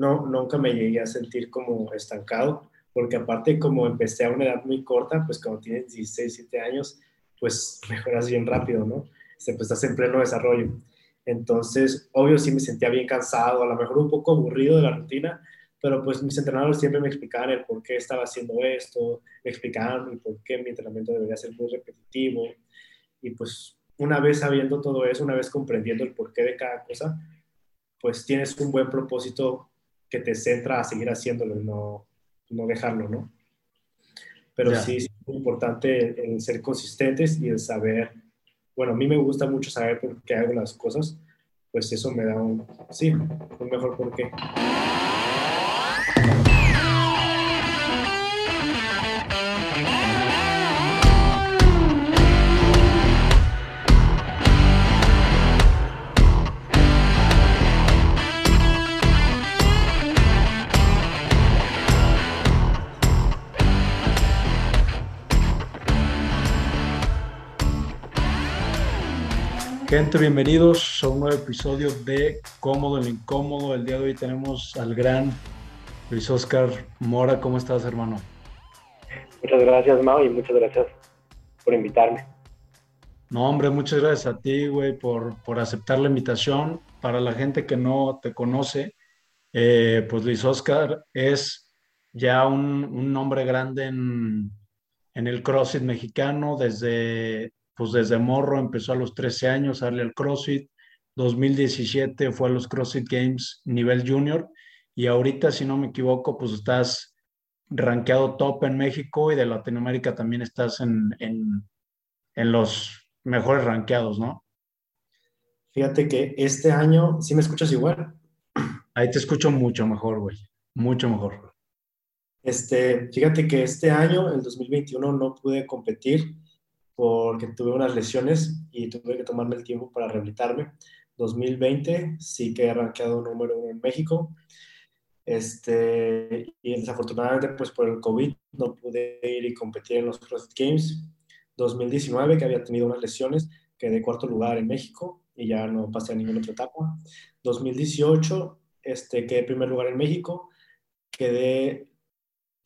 no, nunca me llegué a sentir como estancado, porque aparte como empecé a una edad muy corta, pues cuando tienes 16, 17 años, pues mejoras bien rápido, ¿no? Este, pues estás en pleno desarrollo. Entonces, obvio, sí me sentía bien cansado, a lo mejor un poco aburrido de la rutina, pero pues mis entrenadores siempre me explicaban el por qué estaba haciendo esto, me explicaban por qué mi entrenamiento debería ser muy repetitivo. Y pues una vez sabiendo todo eso, una vez comprendiendo el porqué de cada cosa, pues tienes un buen propósito que te centra a seguir haciéndolo y no, no dejarlo, ¿no? Pero sí es muy importante el ser consistentes y el saber bueno, a mí me gusta mucho saber por qué hago las cosas, pues eso me da un, sí, un mejor porqué. Gente, bienvenidos a un nuevo episodio de Cómodo en lo Incómodo. El día de hoy tenemos al gran Luis Oscar Mora. ¿Cómo estás, hermano? Muchas gracias, Mau, y muchas gracias por invitarme. No, hombre, muchas gracias a ti, güey, por, por aceptar la invitación. Para la gente que no te conoce, eh, pues Luis Oscar es ya un, un nombre grande en, en el CrossFit mexicano desde pues desde morro empezó a los 13 años a darle al CrossFit. 2017 fue a los CrossFit Games nivel junior y ahorita, si no me equivoco, pues estás rankeado top en México y de Latinoamérica también estás en, en, en los mejores rankeados, ¿no? Fíjate que este año, ¿sí me escuchas igual? Ahí te escucho mucho mejor, güey, mucho mejor. Este, fíjate que este año, el 2021, no pude competir porque tuve unas lesiones y tuve que tomarme el tiempo para rehabilitarme. 2020 sí que he arrancado número uno en México. Este, y desafortunadamente, pues por el COVID no pude ir y competir en los CrossFit Games. 2019, que había tenido unas lesiones, quedé cuarto lugar en México y ya no pasé a ninguna otra etapa. 2018, este, quedé primer lugar en México, quedé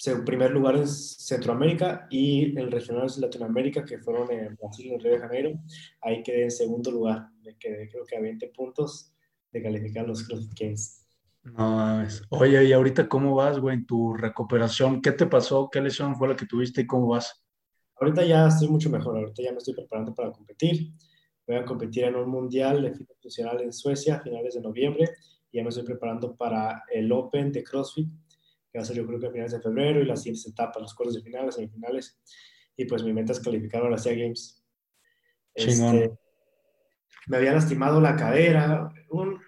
en primer lugar en Centroamérica y en regionales Latinoamérica, que fueron en Brasil y en Río de Janeiro. Ahí quedé en segundo lugar. Me quedé creo que a 20 puntos de calificar los CrossFit Games. No mames. Oye, ¿y ahorita cómo vas, güey, en tu recuperación? ¿Qué te pasó? ¿Qué lesión fue la que tuviste y cómo vas? Ahorita ya estoy mucho mejor. Ahorita ya me estoy preparando para competir. Voy a competir en un mundial de fitness funcional en Suecia a finales de noviembre. Y ya me estoy preparando para el Open de CrossFit que va a ser yo creo que a finales de febrero y las siguientes etapas, los cuartos de final, las semifinales. Y pues mi meta es calificar a la SEA Games. Este, me había lastimado la cadera, un,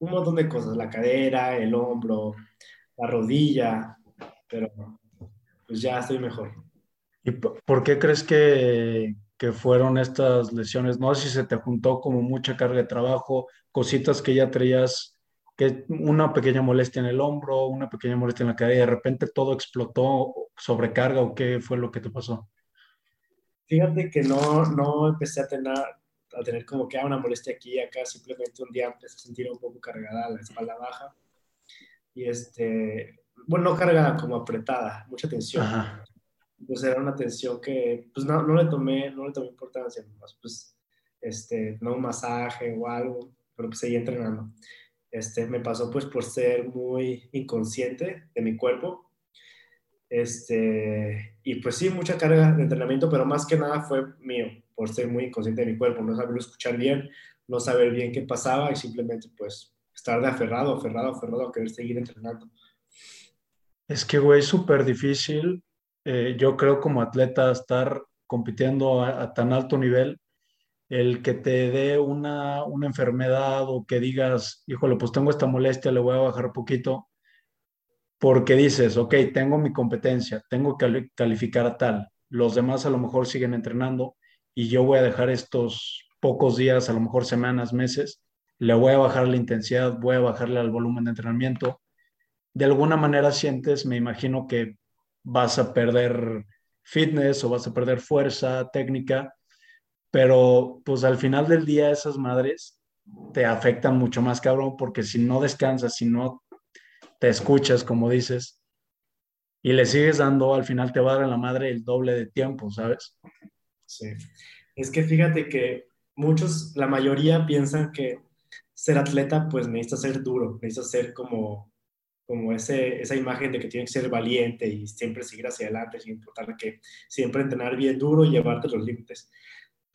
un montón de cosas, la cadera, el hombro, la rodilla, pero pues ya estoy mejor. ¿Y por qué crees que, que, fueron estas lesiones? No sé si se te juntó como mucha carga de trabajo, cositas que ya traías que una pequeña molestia en el hombro, una pequeña molestia en la cadera y de repente todo explotó, sobrecarga o qué fue lo que te pasó? Fíjate que no, no empecé a tener, a tener como que ah, una molestia aquí y acá, simplemente un día empecé a sentir un poco cargada la espalda baja y este, bueno, no cargada, como apretada, mucha tensión. Pues era una tensión que pues no, no le tomé, no le tomé importancia, pues este, no un masaje o algo, pero pues seguí entrenando. Este, me pasó pues por ser muy inconsciente de mi cuerpo. Este, y pues sí, mucha carga de entrenamiento, pero más que nada fue mío, por ser muy inconsciente de mi cuerpo, no saber escuchar bien, no saber bien qué pasaba y simplemente pues estar de aferrado, aferrado, aferrado a querer seguir entrenando. Es que, güey, súper difícil, eh, yo creo como atleta, estar compitiendo a tan alto nivel el que te dé una, enfermedad o que digas, híjole, pues tengo esta molestia, le voy a bajar poquito, porque dices, ok, tengo mi competencia, tengo que calificar a tal, los demás a lo mejor siguen entrenando y yo voy a dejar estos pocos días, a lo mejor semanas, meses, le voy a bajar la intensidad, voy a bajarle al volumen de entrenamiento. De alguna manera sientes, me imagino que vas a perder fitness o vas a perder fuerza, técnica, pero pues al final del día esas madres te afectan mucho más, cabrón, porque si no descansas, si no te escuchas, como dices, y le sigues dando, al final te va a dar en la madre el doble de tiempo, ¿sabes? Sí. Es que fíjate que muchos, la mayoría piensan que ser atleta, pues necesita ser duro, necesita ser como, como ese, esa imagen de que tiene que ser valiente y siempre seguir hacia adelante, sin importar que siempre entrenar bien duro y llevarte los límites.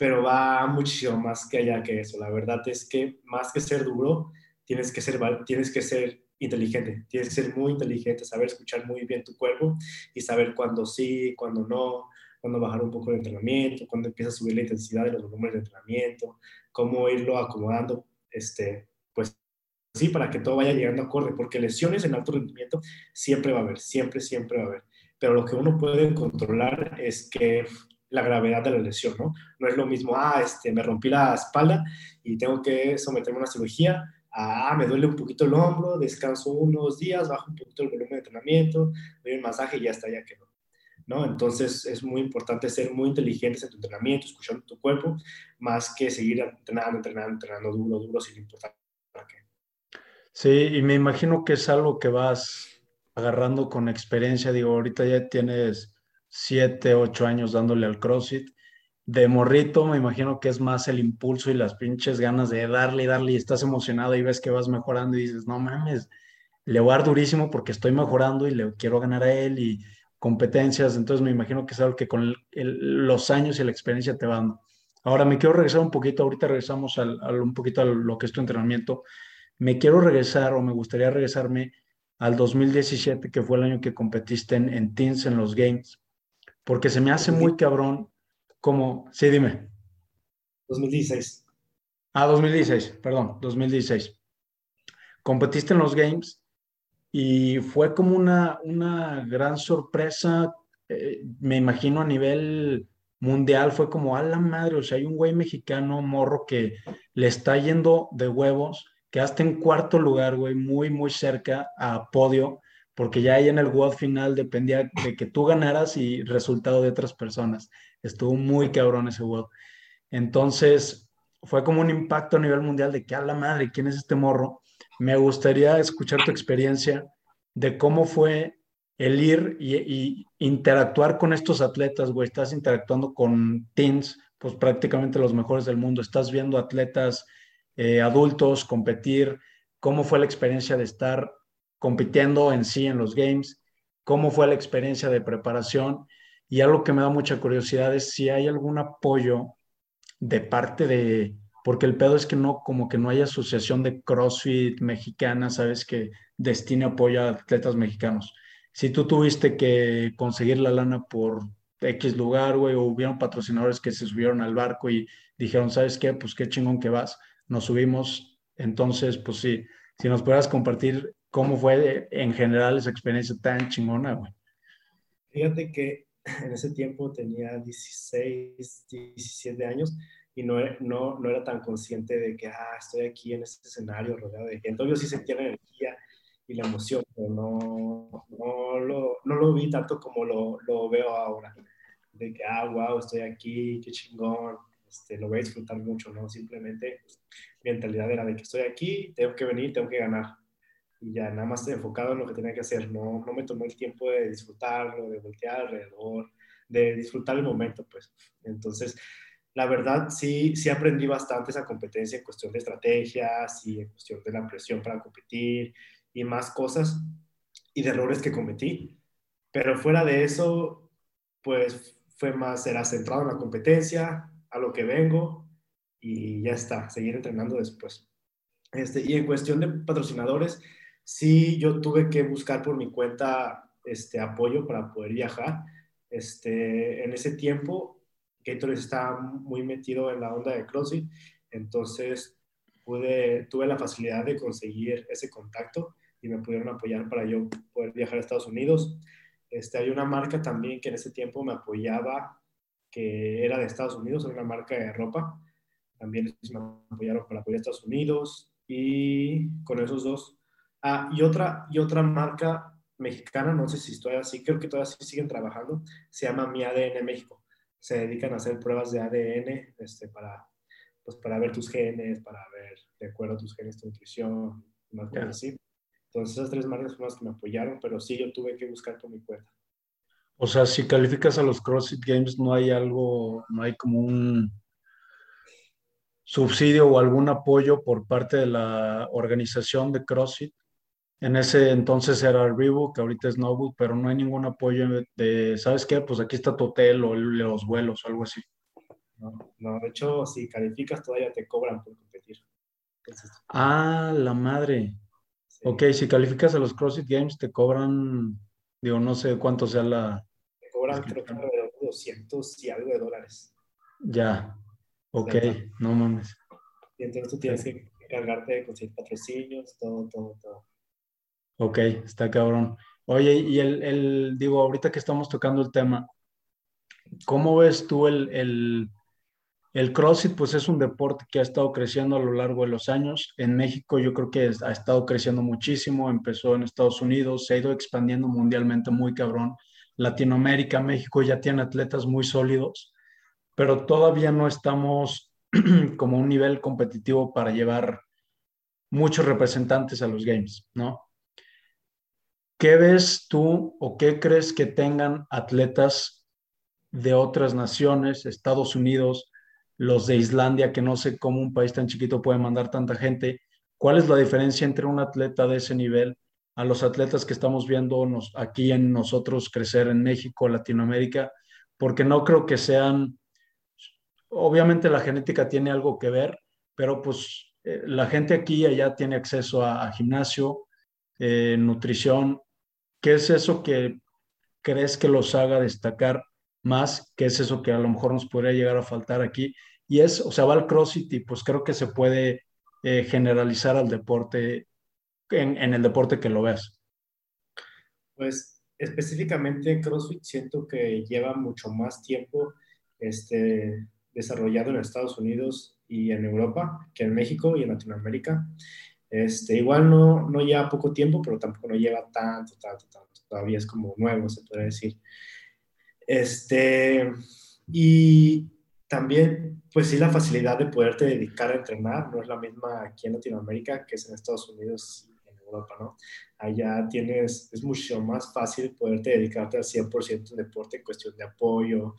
Pero va muchísimo más que allá que eso. La verdad es que más que ser duro, tienes que ser, tienes que ser inteligente, tienes que ser muy inteligente, saber escuchar muy bien tu cuerpo y saber cuándo sí, cuándo no, cuándo bajar un poco el entrenamiento, cuándo empieza a subir la intensidad de los volúmenes de entrenamiento, cómo irlo acomodando, este, pues sí, para que todo vaya llegando acorde, porque lesiones en alto rendimiento siempre va a haber, siempre, siempre va a haber. Pero lo que uno puede controlar es que la gravedad de la lesión, ¿no? No es lo mismo, ah, este, me rompí la espalda y tengo que someterme a una cirugía, ah, me duele un poquito el hombro, descanso unos días, bajo un poquito el volumen de entrenamiento, doy un masaje y ya está, ya quedó. ¿no? Entonces es muy importante ser muy inteligentes en tu entrenamiento, escuchando tu cuerpo, más que seguir entrenando, entrenando, entrenando duro, duro, sin importar qué. Sí, y me imagino que es algo que vas agarrando con experiencia. Digo, ahorita ya tienes siete, ocho años dándole al CrossFit. De morrito, me imagino que es más el impulso y las pinches ganas de darle y darle y estás emocionado y ves que vas mejorando y dices, no mames, le voy a dar durísimo porque estoy mejorando y le quiero ganar a él y competencias, entonces me imagino que es algo que con los años y la experiencia te van. Ahora me quiero regresar un poquito, ahorita regresamos al, un poquito a lo que es tu entrenamiento, me quiero regresar o me gustaría regresarme al 2017, que fue el año que competiste en, en Teams en los Games, porque se me hace muy cabrón como, sí, dime. 2016. Ah, 2016, perdón, 2016. Competiste en los Games y fue como una, una gran sorpresa, eh, me imagino a nivel mundial, fue como, a la madre, o sea, hay un güey mexicano morro que le está yendo de huevos, que hasta en cuarto lugar, güey, muy, muy cerca a podio, porque ya ahí en el WOD final dependía de que tú ganaras y resultado de otras personas. Estuvo muy cabrón ese WOD. Entonces, fue como un impacto a nivel mundial de que a la madre, ¿quién es este morro? Me gustaría escuchar tu experiencia de cómo fue el ir y, interactuar con estos atletas, güey. Estás interactuando con teens, pues prácticamente los mejores del mundo. Estás viendo atletas eh, adultos competir. ¿Cómo fue la experiencia de estar compitiendo en sí en los games, cómo fue la experiencia de preparación y algo que me da mucha curiosidad es si hay algún apoyo de parte de, porque el pedo es que no, como que no hay asociación de CrossFit mexicana, sabes, que destine apoyo a atletas mexicanos. Si tú tuviste que conseguir la lana por X lugar, güey, o hubieron patrocinadores que se subieron al barco y dijeron, ¿sabes qué? Pues qué chingón que vas, nos subimos. Entonces, pues sí, si nos pudieras compartir ¿Cómo fue en general esa experiencia tan chingona, güey? Fíjate que en ese tiempo tenía 16, 17 años y no, no, no era tan consciente de que, ah, estoy aquí en este escenario rodeado de gente. Yo sí sentía la energía y la emoción, pero no, no, lo, no lo vi tanto como lo, lo, veo ahora. De que, ah, wow, estoy aquí, qué chingón, este, lo voy a disfrutar mucho, ¿no? Simplemente mi mentalidad era de que estoy aquí, tengo que venir, tengo que ganar y ya nada más enfocado en lo que tenía que hacer. No, no me tomé el tiempo de disfrutarlo, de voltear alrededor, de disfrutar el momento, pues. Entonces, la verdad, sí, sí aprendí bastante esa competencia en cuestión de estrategias y en cuestión de la presión para competir y más cosas y de errores que cometí. Pero fuera de eso, pues fue más, era centrado en la competencia, a lo que vengo y ya está, seguir entrenando después. Este, y en cuestión de patrocinadores, sí yo tuve que buscar por mi cuenta este apoyo para poder viajar. Este, en ese tiempo, Gatorade estaba muy metido en la onda de CrossFit, entonces pude, tuve la facilidad de conseguir ese contacto y me pudieron apoyar para yo poder viajar a Estados Unidos. Este, hay una marca también que en ese tiempo me apoyaba, que era de Estados Unidos, era una marca de ropa. También me apoyaron para apoyar a Estados Unidos y con esos dos Ah, y, otra, y otra marca mexicana, no sé si estoy así, creo que todavía sí siguen trabajando, se llama Mi ADN México. Se dedican a hacer pruebas de ADN este, para, pues, para ver tus genes, para ver de acuerdo a tus genes tu nutrición, más cosas así. Entonces esas tres marcas fueron las que me apoyaron, pero sí, yo tuve que buscar por mi cuenta. O sea, si calificas a los CrossFit Games, no hay algo, no hay como un subsidio o algún apoyo por parte de la organización de CrossFit. En ese entonces era Reebok, ahorita es Nobu, pero no hay ningún apoyo de, ¿sabes qué? Pues aquí está tu hotel o los vuelos o algo así. No, no, de hecho, si calificas todavía te cobran por competir. ah, la madre. Ok, si calificas a los CrossFit Games te cobran, digo, no sé cuánto sea la... Te cobran creo que alrededor de 200 y algo de dólares. Ya, ok, no mames. Y entonces tú tienes que encargarte de conseguir patrocinios, todo, todo, todo. Ok, está cabrón. Oye, y el, el, digo, ahorita que estamos tocando el tema, ¿cómo ves tú el, el el CrossFit pues es un deporte que ha estado creciendo a lo largo de los años. En México yo creo que ha estado creciendo muchísimo, empezó en Estados Unidos, se ha ido expandiendo mundialmente muy cabrón. Latinoamérica, México ya tiene atletas muy sólidos, pero todavía no estamos como un nivel competitivo para llevar muchos representantes a los Games, ¿no? ¿Qué ves tú o qué crees que tengan atletas de otras naciones, Estados Unidos, los de Islandia, que no sé cómo un país tan chiquito puede mandar tanta gente. ¿Cuál es la diferencia entre un atleta de ese nivel a los atletas que estamos viendo aquí en nosotros crecer en México, Latinoamérica? Porque no creo que sean, obviamente la genética tiene algo que ver, pero pues eh, la gente aquí y allá tiene acceso a, gimnasio, eh, nutrición. ¿Qué es eso que crees que los haga destacar más, que es eso que a lo mejor nos podría llegar a faltar aquí. Y es, o sea, va al CrossFit y pues creo que se puede eh, generalizar al deporte, en, en, el deporte que lo veas. Pues específicamente en CrossFit siento que lleva mucho más tiempo este, desarrollado en Estados Unidos y en Europa que en México y en Latinoamérica. Este, igual no, no lleva poco tiempo, pero tampoco no lleva tanto, tanto. Todavía es como nuevo, se puede decir. Este, y también, pues sí, la facilidad de poderte dedicar a entrenar no es la misma aquí en Latinoamérica que es en Estados Unidos y en Europa, ¿no? Allá tienes, es mucho más fácil poderte dedicarte al 100% al deporte en cuestión de apoyo,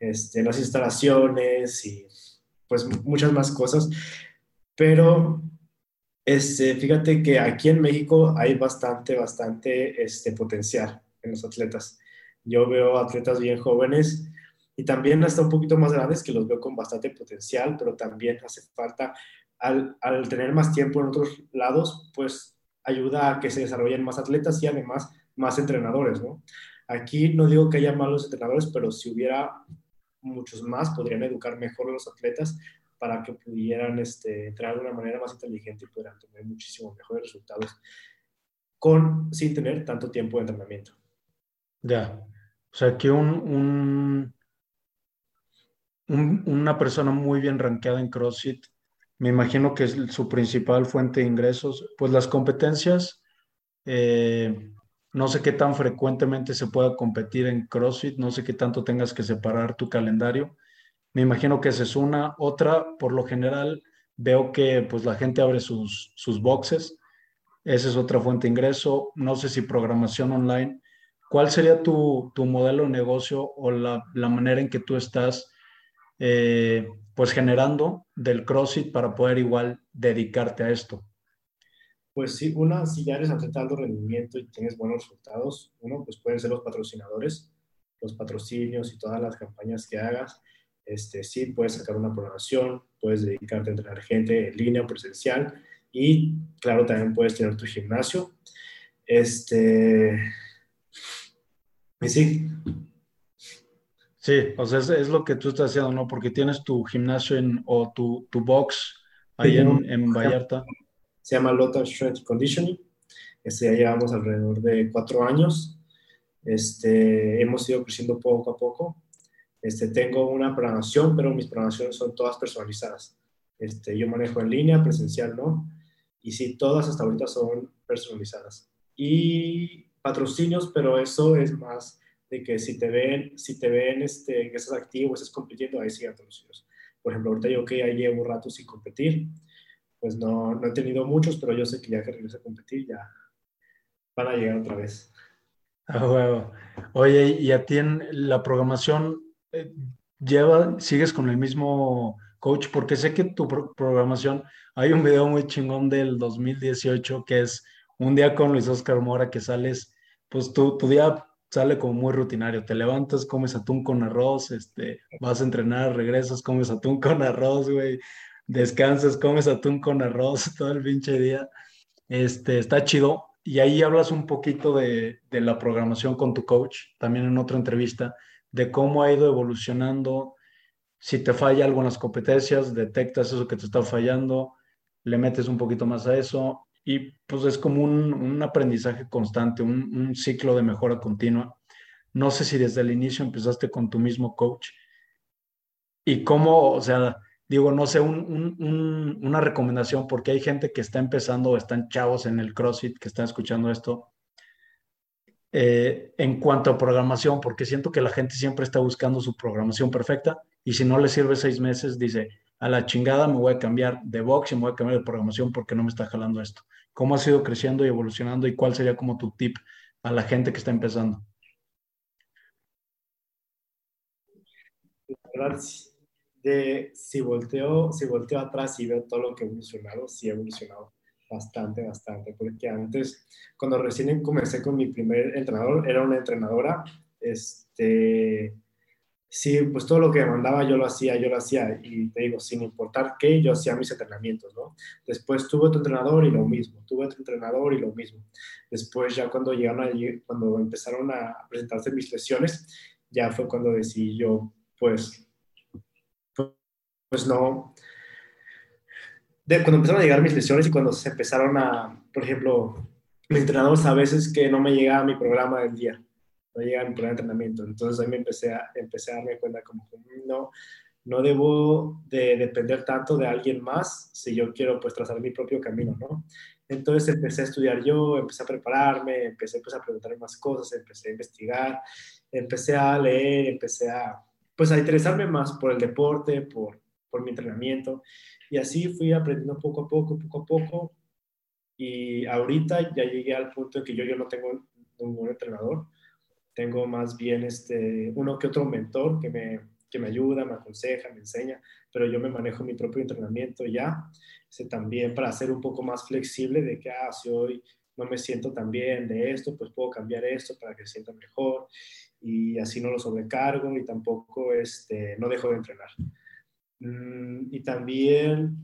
este, las instalaciones y pues muchas más cosas. Pero este, fíjate que aquí en México hay bastante, bastante este, potencial en los atletas. Yo veo atletas bien jóvenes y también hasta un poquito más grandes que los veo con bastante potencial, pero también hace falta, al, al tener más tiempo en otros lados, pues ayuda a que se desarrollen más atletas y además más entrenadores, ¿no? Aquí no digo que haya malos entrenadores, pero si hubiera muchos más, podrían educar mejor a los atletas para que pudieran este, entrenar de una manera más inteligente y pudieran tener muchísimo mejores resultados con, sin tener tanto tiempo de entrenamiento. Ya. O sea, que un, una persona muy bien rankeada en CrossFit, me imagino que es su principal fuente de ingresos, pues las competencias, eh, no sé qué tan frecuentemente se pueda competir en CrossFit, no sé qué tanto tengas que separar tu calendario. Me imagino que esa es una. Otra, por lo general, veo que pues la gente abre sus, sus boxes. Esa es otra fuente de ingreso. No sé si programación online. ¿Cuál sería tu, modelo de negocio o la, manera en que tú estás eh, pues generando del CrossFit para poder igual dedicarte a esto? Pues sí, una, si ya eres atleta de rendimiento y tienes buenos resultados, uno, pues pueden ser los patrocinadores, los patrocinios y todas las campañas que hagas. Este, sí, puedes sacar una programación, puedes dedicarte a entrenar gente en línea o presencial y, claro, también puedes tener tu gimnasio. Este, sí. Sí, o sea, es, lo que tú estás haciendo, ¿no? Porque tienes tu gimnasio en, o tu, tu box ahí en, en, Vallarta. Se llama Lotus Strength Conditioning. Este, ya llevamos alrededor de cuatro años. Este, hemos ido creciendo poco a poco. Este, tengo una programación, pero mis programaciones son todas personalizadas. Este, yo manejo en línea, presencial, ¿no? Y sí, todas hasta ahorita son personalizadas. Y patrocinios, pero eso es más de que si te ven, si te ven este, que estás activo, estás compitiendo, ahí sí patrocinios. Por ejemplo, ahorita yo que ya llevo un rato sin competir, pues no, no he tenido muchos, pero yo sé que ya que regreso a competir, ya, van a llegar otra vez. Ah, huevo. Oye, ¿y a ti en la programación lleva, sigues con el mismo coach? Porque sé que tu programación, hay un video muy chingón del 2018 que es un día con Luis Oscar Mora que sales, pues tu, tu día sale como muy rutinario. Te levantas, comes atún con arroz, este, vas a entrenar, regresas, comes atún con arroz, güey. Descansas, comes atún con arroz todo el pinche día. Este, está chido. Y ahí hablas un poquito de, de la programación con tu coach, también en otra entrevista, de cómo ha ido evolucionando. Si te falla algo en las competencias, detectas eso que te está fallando, le metes un poquito más a eso y pues es como un, un aprendizaje constante, un, un, ciclo de mejora continua. No sé si desde el inicio empezaste con tu mismo coach y cómo, o sea, digo, no sé, un, una recomendación, porque hay gente que está empezando o están chavos en el CrossFit que están escuchando esto. Eh, en cuanto a programación, porque siento que la gente siempre está buscando su programación perfecta y si no le sirve seis meses, dice, a la chingada me voy a cambiar de box y me voy a cambiar de programación porque no me está jalando esto. ¿Cómo has ido creciendo y evolucionando y cuál sería como tu tip a la gente que está empezando? De, si, volteo, si volteo atrás y veo todo lo que he evolucionado, sí he evolucionado bastante, bastante, porque antes, cuando recién comencé con mi primer entrenador, era una entrenadora, este, sí, pues todo lo que mandaba yo lo hacía, yo lo hacía, y te digo, sin importar qué, yo hacía mis entrenamientos, ¿no? Después tuve otro entrenador y lo mismo, tuve otro entrenador y lo mismo. Después ya cuando llegaron a, cuando empezaron a presentarse mis lesiones, ya fue cuando decidí yo, pues, pues no, de, cuando empezaron a llegar mis lesiones y cuando se empezaron a, por ejemplo, mis entrenadores a veces que no me llegaba mi programa del día, no llega mi plan de entrenamiento. Entonces ahí me empecé a, empecé a darme cuenta como que no, no debo de depender tanto de alguien más si yo quiero pues trazar mi propio camino, ¿no? Entonces empecé a estudiar yo, empecé a prepararme, empecé pues, a preguntar más cosas, empecé a investigar, empecé a leer, empecé a pues a interesarme más por el deporte, por, por mi entrenamiento y así fui aprendiendo poco a poco, poco a poco. Y ahorita ya llegué al punto en que yo, yo no tengo ningún entrenador, tengo más bien este, uno que otro mentor que me, que me ayuda, me aconseja, me enseña, pero yo me manejo mi propio entrenamiento ya, este, también para ser un poco más flexible de que, ah, si hoy no me siento tan bien de esto, pues puedo cambiar esto para que sienta mejor. Y así no lo sobrecargo y tampoco este, no dejo de entrenar. Mm, y también,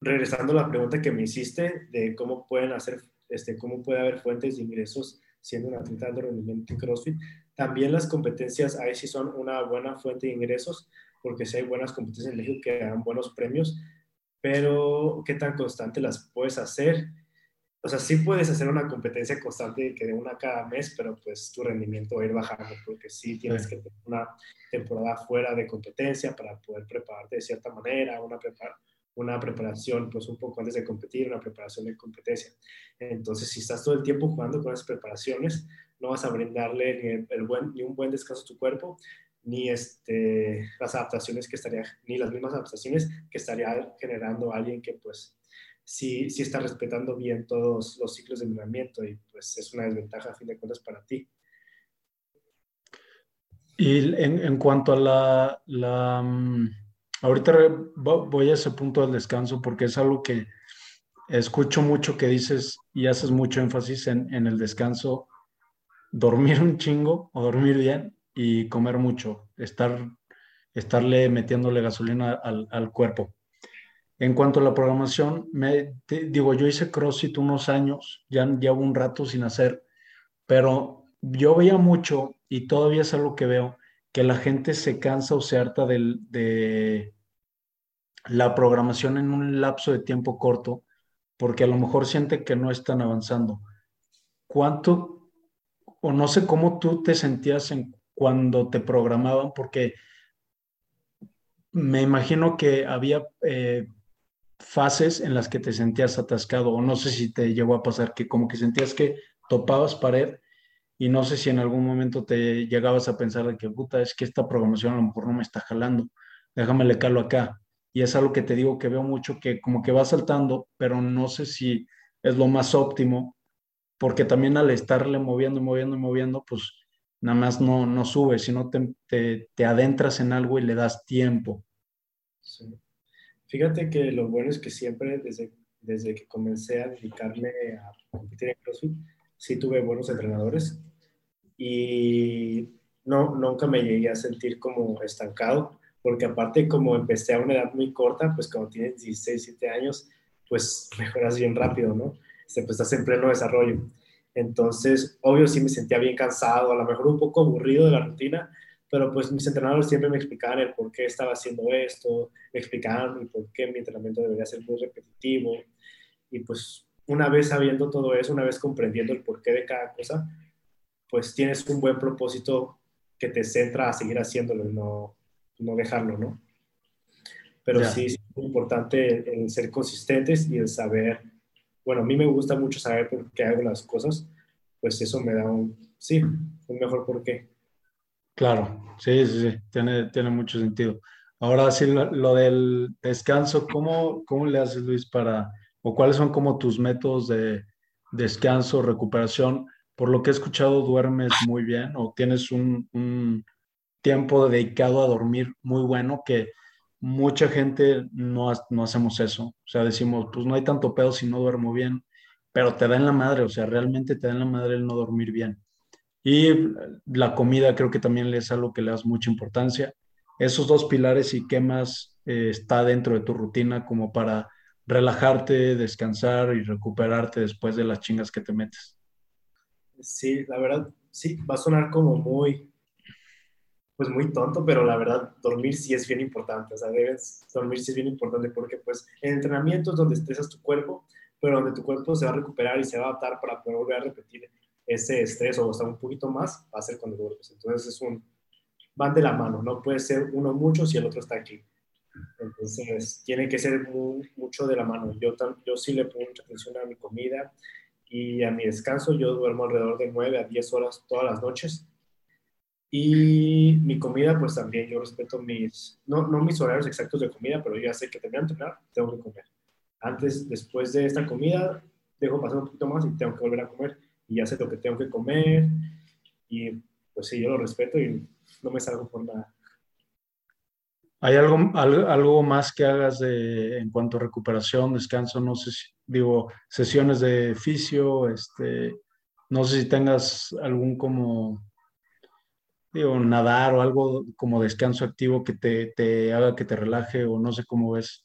regresando a la pregunta que me hiciste de cómo pueden hacer, este, cómo puede haber fuentes de ingresos siendo un atleta de rendimiento en CrossFit. También las competencias ahí sí son una buena fuente de ingresos, porque si hay buenas competencias en México que dan buenos premios, pero ¿qué tan constante las puedes hacer? O sea, sí puedes hacer una competencia constante que de una cada mes, pero pues tu rendimiento va a ir bajando, porque sí tienes que tener una temporada fuera de competencia para poder prepararte de cierta manera, una preparación una preparación pues un poco antes de competir, una preparación de competencia. Entonces, si estás todo el tiempo jugando con esas preparaciones, no vas a brindarle ni, el buen, ni un buen descanso a tu cuerpo, ni este, las adaptaciones que estaría, ni las mismas adaptaciones que estaría generando alguien que pues sí, sí está respetando bien todos los ciclos de entrenamiento y pues es una desventaja a fin de cuentas para ti. Y en, en cuanto a la, la mm, Ahorita voy a ese punto del descanso porque es algo que escucho mucho que dices y haces mucho énfasis en, el descanso, dormir un chingo o dormir bien y comer mucho, estar, estarle metiéndole gasolina al, cuerpo. En cuanto a la programación, me, digo, yo hice CrossFit unos años, ya llevo un rato sin hacer, pero yo veía mucho y todavía es algo que veo, que la gente se cansa o se harta de la programación en un lapso de tiempo corto, porque a lo mejor siente que no están avanzando. ¿Cuánto, o no sé cómo tú te sentías en, cuando te programaban? Porque me imagino que había eh, fases en las que te sentías atascado, o no sé si te llegó a pasar que como que sentías que topabas pared y no sé si en algún momento te llegabas a pensar de que, puta, es que esta programación a lo mejor no me está jalando, déjame le calo acá. Y es algo que te digo que veo mucho, que como que va saltando, pero no sé si es lo más óptimo porque también al estarle moviendo y moviendo y moviendo, pues nada más no, no sube, sino te, te, adentras en algo y le das tiempo. Fíjate que lo bueno es que siempre, desde, desde que comencé a dedicarme a competir en CrossFit, sí tuve buenos entrenadores y no, nunca me llegué a sentir como estancado, porque aparte como empecé a una edad muy corta, pues cuando tienes 16, 17 años, pues mejoras bien rápido, ¿no? Este, pues estás en pleno desarrollo. Entonces, obvio, sí me sentía bien cansado, a lo mejor un poco aburrido de la rutina, pero pues mis entrenadores siempre me explicaban el por qué estaba haciendo esto, me explicaban por qué mi entrenamiento debería ser muy repetitivo. Y pues una vez sabiendo todo eso, una vez comprendiendo el porqué de cada cosa, pues tienes un buen propósito que te centra a seguir haciéndolo y no, no dejarlo, ¿no? Pero sí, es muy importante el ser consistentes y el saber bueno, a mí me gusta mucho saber por qué hago las cosas, pues eso me da un, sí, un mejor porqué. Claro, sí, sí, sí, tiene, tiene mucho sentido. Ahora sí, lo, del descanso, ¿cómo, ¿cómo le haces, Luis, para, o cuáles son como tus métodos de descanso, recuperación? Por lo que he escuchado, duermes muy bien o tienes un, un tiempo dedicado a dormir muy bueno que mucha gente no, no hacemos eso. O sea, decimos, pues no hay tanto pedo si no duermo bien, pero te da en la madre, o sea, realmente te da en la madre el no dormir bien. Y la comida creo que también es algo que le das mucha importancia. Esos dos pilares y qué más eh, está dentro de tu rutina como para relajarte, descansar y recuperarte después de las chingas que te metes. Sí, la verdad, sí, va a sonar como muy, pues muy tonto, pero la verdad, dormir sí es bien importante, o sea, debes dormir sí es bien importante porque pues en entrenamientos donde estresas tu cuerpo, pero donde tu cuerpo se va a recuperar y se va a adaptar para poder volver a repetir ese estrés o hasta un poquito más, va a ser cuando duermes. Entonces es un, van de la mano, no puede ser uno mucho si el otro está aquí. Entonces tiene que ser mucho de la mano. Yo, yo sí le pongo mucha atención a mi comida y a mi descanso. Yo duermo alrededor de 9 a 10 horas todas las noches y mi comida, pues también yo respeto mis, no, no mis horarios exactos de comida, pero ya sé que termino entrenar, tengo que comer. Antes, después de esta comida, dejo pasar un poquito más y tengo que volver a comer. Y ya sé lo que tengo que comer. Y pues sí, yo lo respeto y no me salgo por nada. ¿Hay algo, algo, más que hagas de, en cuanto a recuperación, descanso? No sé si, digo, sesiones de fisio, este, no sé si tengas algún como o nadar o algo como descanso activo que te, haga que te relaje o no sé cómo ves.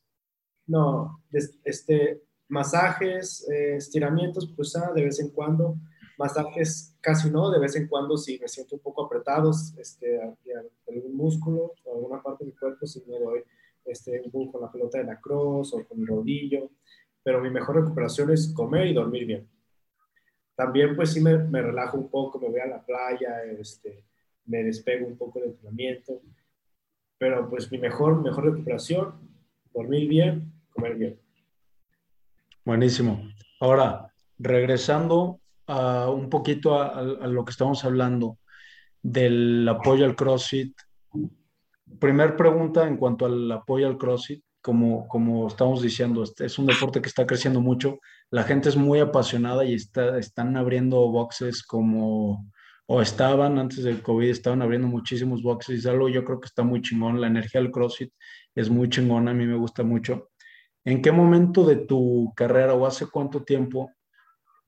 No, este, masajes, eh, estiramientos, pues ah, de vez en cuando, masajes casi no, de vez en cuando si me siento un poco apretados, este, algún músculo o alguna parte de mi cuerpo, si me doy este, un con la pelota de la cruz o con mi rodillo, pero mi mejor recuperación es comer y dormir bien. También pues sí me, me relajo un poco, me voy a la playa, este, me despego un poco del entrenamiento. Pero pues mi mejor, mejor recuperación, dormir bien, comer bien. Buenísimo. Ahora, regresando a un poquito a, lo que estamos hablando del apoyo al CrossFit. Primer pregunta en cuanto al apoyo al CrossFit. Como, como estamos diciendo, es un deporte que está creciendo mucho. La gente es muy apasionada y está, están abriendo boxes como o estaban antes del COVID, estaban abriendo muchísimos boxes y algo yo creo que está muy chingón. La energía del CrossFit es muy chingona, a mí me gusta mucho. ¿En qué momento de tu carrera o hace cuánto tiempo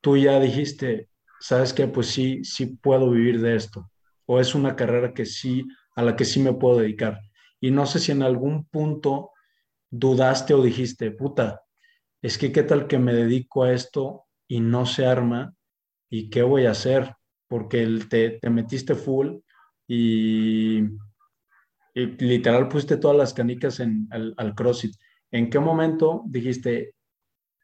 tú ya dijiste, sabes que pues sí, sí puedo vivir de esto? O es una carrera que sí, a la que sí me puedo dedicar. Y no sé si en algún punto dudaste o dijiste, puta, es que qué tal que me dedico a esto y no se arma y qué voy a hacer porque te, te metiste full y, literal pusiste todas las canicas en, al, al, CrossFit. ¿En qué momento dijiste,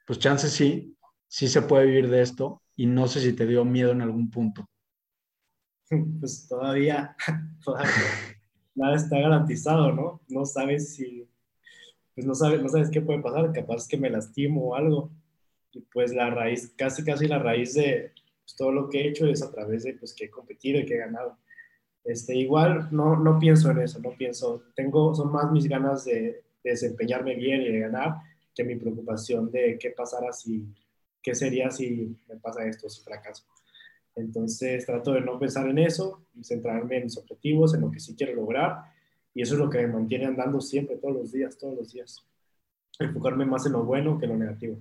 pues chance sí, sí se puede vivir de esto y no sé si te dio miedo en algún punto? Pues todavía, todavía nada está garantizado, ¿no? No sabes si, pues no sabes, no sabes qué puede pasar, capaz que me lastimo o algo. Y pues la raíz, casi casi la raíz de, pues, todo lo que he hecho es a través de pues, que he competido y que he ganado. Este, igual no, no pienso en eso, no pienso, tengo, son más mis ganas de, desempeñarme bien y de ganar que mi preocupación de qué pasará si, ¿qué sería si me pasa esto, si fracaso? Entonces trato de no pensar en eso, centrarme en mis objetivos, en lo que sí quiero lograr, y eso es lo que me mantiene andando siempre, todos los días, todos los días. Enfocarme más en lo bueno que en lo negativo.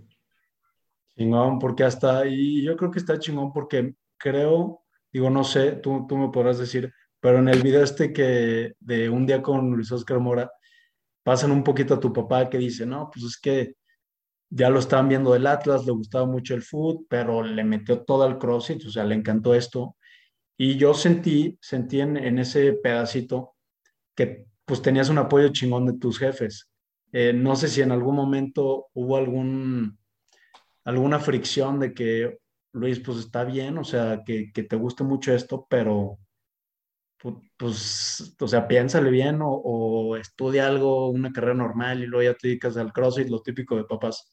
Chingón, porque hasta, y yo creo que está chingón porque creo, digo, no sé, tú, tú me podrás decir, pero en el video este que de un día con Luis Oscar Mora, pasan un poquito a tu papá que dice, no, pues es que ya lo estaban viendo del Atlas, le gustaba mucho el foot, pero le metió todo al CrossFit, o sea, le encantó esto. Y yo sentí, sentí en, ese pedacito que pues tenías un apoyo chingón de tus jefes. Eh, no sé si en algún momento hubo algún, alguna fricción de que, Luis, pues está bien, o sea, que, que te guste mucho esto, pero pues, o sea, piénsale bien o, o, estudia algo, una carrera normal y luego ya te dedicas al CrossFit, lo típico de papás.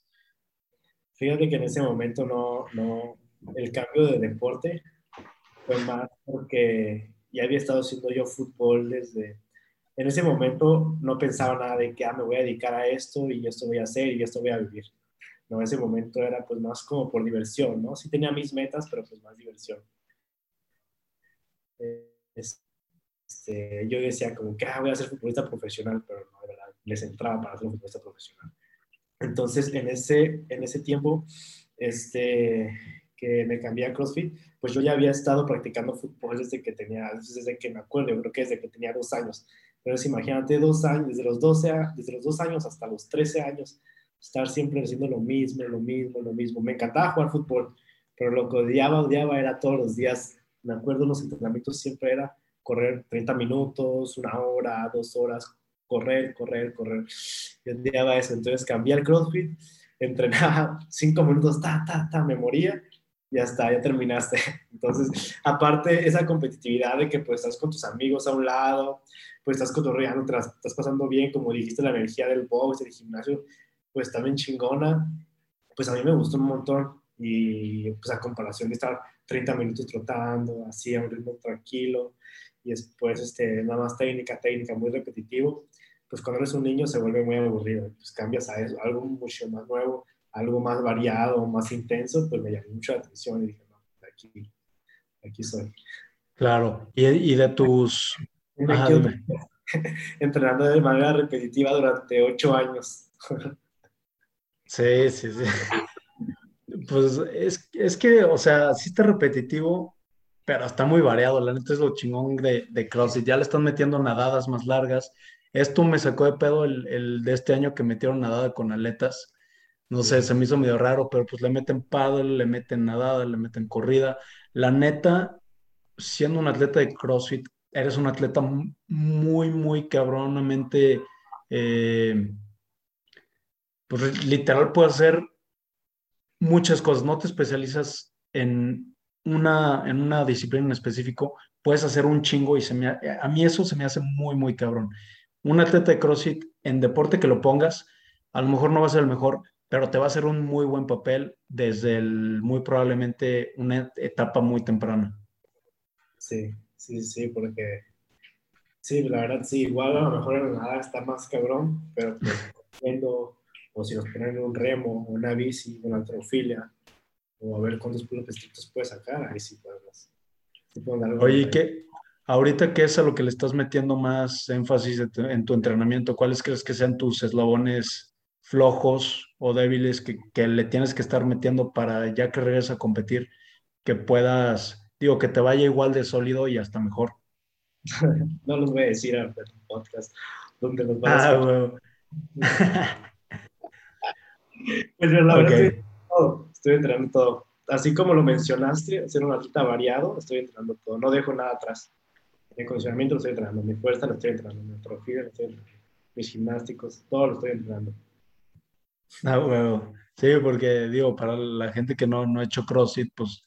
Fíjate que en ese momento no, no, el cambio de deporte fue más porque ya había estado haciendo yo fútbol desde, en ese momento no pensaba nada de que, ah, me voy a dedicar a esto y esto voy a hacer y esto voy a vivir. No, en ese momento era pues más como por diversión, ¿no? Sí tenía mis metas, pero pues más diversión. Este, yo decía como que, ah, voy a ser futbolista profesional, pero no, de verdad, les entraba para ser futbolista profesional. Entonces, en ese, en ese tiempo este, que me cambié a CrossFit, pues yo ya había estado practicando fútbol desde que tenía, desde que me acuerdo, yo creo que desde que tenía dos años. Entonces, imagínate dos años, desde los, 12, desde los dos años hasta los 13 años, estar siempre haciendo lo mismo, lo mismo, lo mismo. Me encantaba jugar fútbol, pero lo que odiaba, odiaba era todos los días. Me acuerdo, los entrenamientos siempre era correr 30 minutos, una hora, dos horas, correr, correr, correr. Yo odiaba eso, entonces cambié al CrossFit, entrenaba cinco minutos, ta, ta, ta, me moría, ya está, ya terminaste. Entonces, aparte, esa competitividad de que pues estás con tus amigos a un lado, pues estás cotorreando, estás pasando bien, como dijiste, la energía del box, del gimnasio, pues también chingona, pues a mí me gustó un montón y pues a comparación de estar 30 minutos trotando, así a un ritmo tranquilo, y después este, nada más técnica, técnica, muy repetitivo, pues cuando eres un niño se vuelve muy aburrido, pues cambias a eso, algo mucho más nuevo, algo más variado, más intenso, pues me llamó mucho la atención y dije, no, aquí, aquí soy. Claro, y, y de tus... entrenando de manera repetitiva durante ocho años. sí, sí, sí. Pues es, es que, o sea, sí está repetitivo, pero está muy variado. La neta es lo chingón de, de CrossFit. Ya le están metiendo nadadas más largas. Esto me sacó de pedo el, el de este año que metieron nadada con aletas. No sé, se me hizo medio raro, pero pues le meten paddle, le meten nadada, le meten corrida. La neta, siendo un atleta de CrossFit, eres un atleta muy, muy cabronamente, eh, pues literal puedes hacer muchas cosas. No te especializas en una, en una disciplina en específico, puedes hacer un chingo y se me, a mí eso se me hace muy, muy cabrón. Un atleta de CrossFit en deporte que lo pongas, a lo mejor no va a ser el mejor, pero te va a hacer un muy buen papel desde el, muy probablemente una etapa muy temprana. Sí, sí, sí, porque sí, la verdad, sí, igual a lo mejor en nada está más cabrón, pero pues, o si nos ponen un remo, una bici, una antrofilia, o a ver cuántos estrictos puedes sacar, ahí sí podemos. Oye, ¿qué, ahorita qué es a lo que le estás metiendo más énfasis en tu entrenamiento? ¿Cuáles crees que sean tus eslabones flojos o débiles que, que le tienes que estar metiendo para ya que regreses a competir, que puedas, digo, que te vaya igual de sólido y hasta mejor? no los voy a decir en el podcast donde los van a ah, pues la verdad todo estoy entrenando todo. Así como lo mencionaste, ser un atleta variado, estoy entrenando todo. No dejo nada atrás. Mi condicionamiento lo estoy entrenando, mi fuerza lo estoy entrenando, mi profil lo estoy entrenando, mis gimnásticos, todo lo estoy entrenando. Ah, bueno. Sí, porque digo, para la gente que no, no ha hecho CrossFit, pues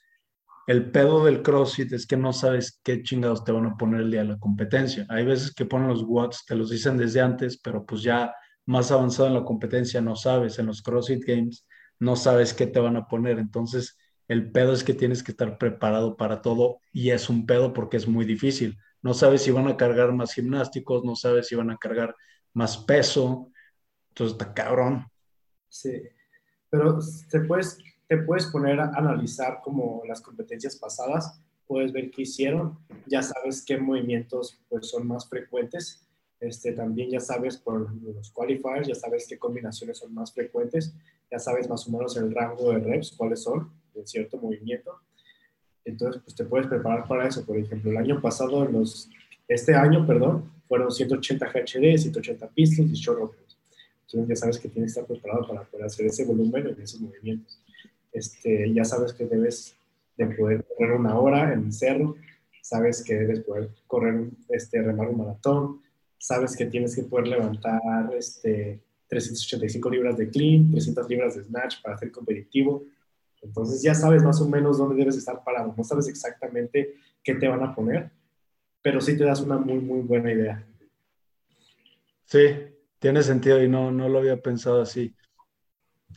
el pedo del CrossFit es que no sabes qué chingados te van a poner el día de la competencia. Hay veces que ponen los watts, te los dicen desde antes, pero pues ya más avanzado en la competencia no sabes. En los CrossFit Games no sabes qué te van a poner. Entonces, el pedo es que tienes que estar preparado para todo y es un pedo porque es muy difícil. No sabes si van a cargar más gimnásticos, no sabes si van a cargar más peso. Entonces, está cabrón. Sí, pero te puedes, te puedes poner a analizar como las competencias pasadas, puedes ver qué hicieron, ya sabes qué movimientos pues, son más frecuentes, este, también ya sabes por los qualifiers, ya sabes qué combinaciones son más frecuentes, ya sabes más o menos el rango de reps, cuáles son de cierto movimiento. Entonces, pues te puedes preparar para eso. Por ejemplo, el año pasado, los, este año, perdón, fueron 180 HD, 180 pistols y short Entonces ya sabes que tienes que estar preparado para poder hacer ese volumen en esos movimientos. Este, ya sabes que debes de poder correr una hora en el cerro, sabes que debes poder correr, este, remar un maratón, sabes que tienes que poder levantar este, 385 libras de clean, 300 libras de snatch para ser competitivo. Entonces ya sabes más o menos dónde debes estar parado. No sabes exactamente qué te van a poner, pero sí te das una muy, muy buena idea. Sí, tiene sentido y no, no lo había pensado así.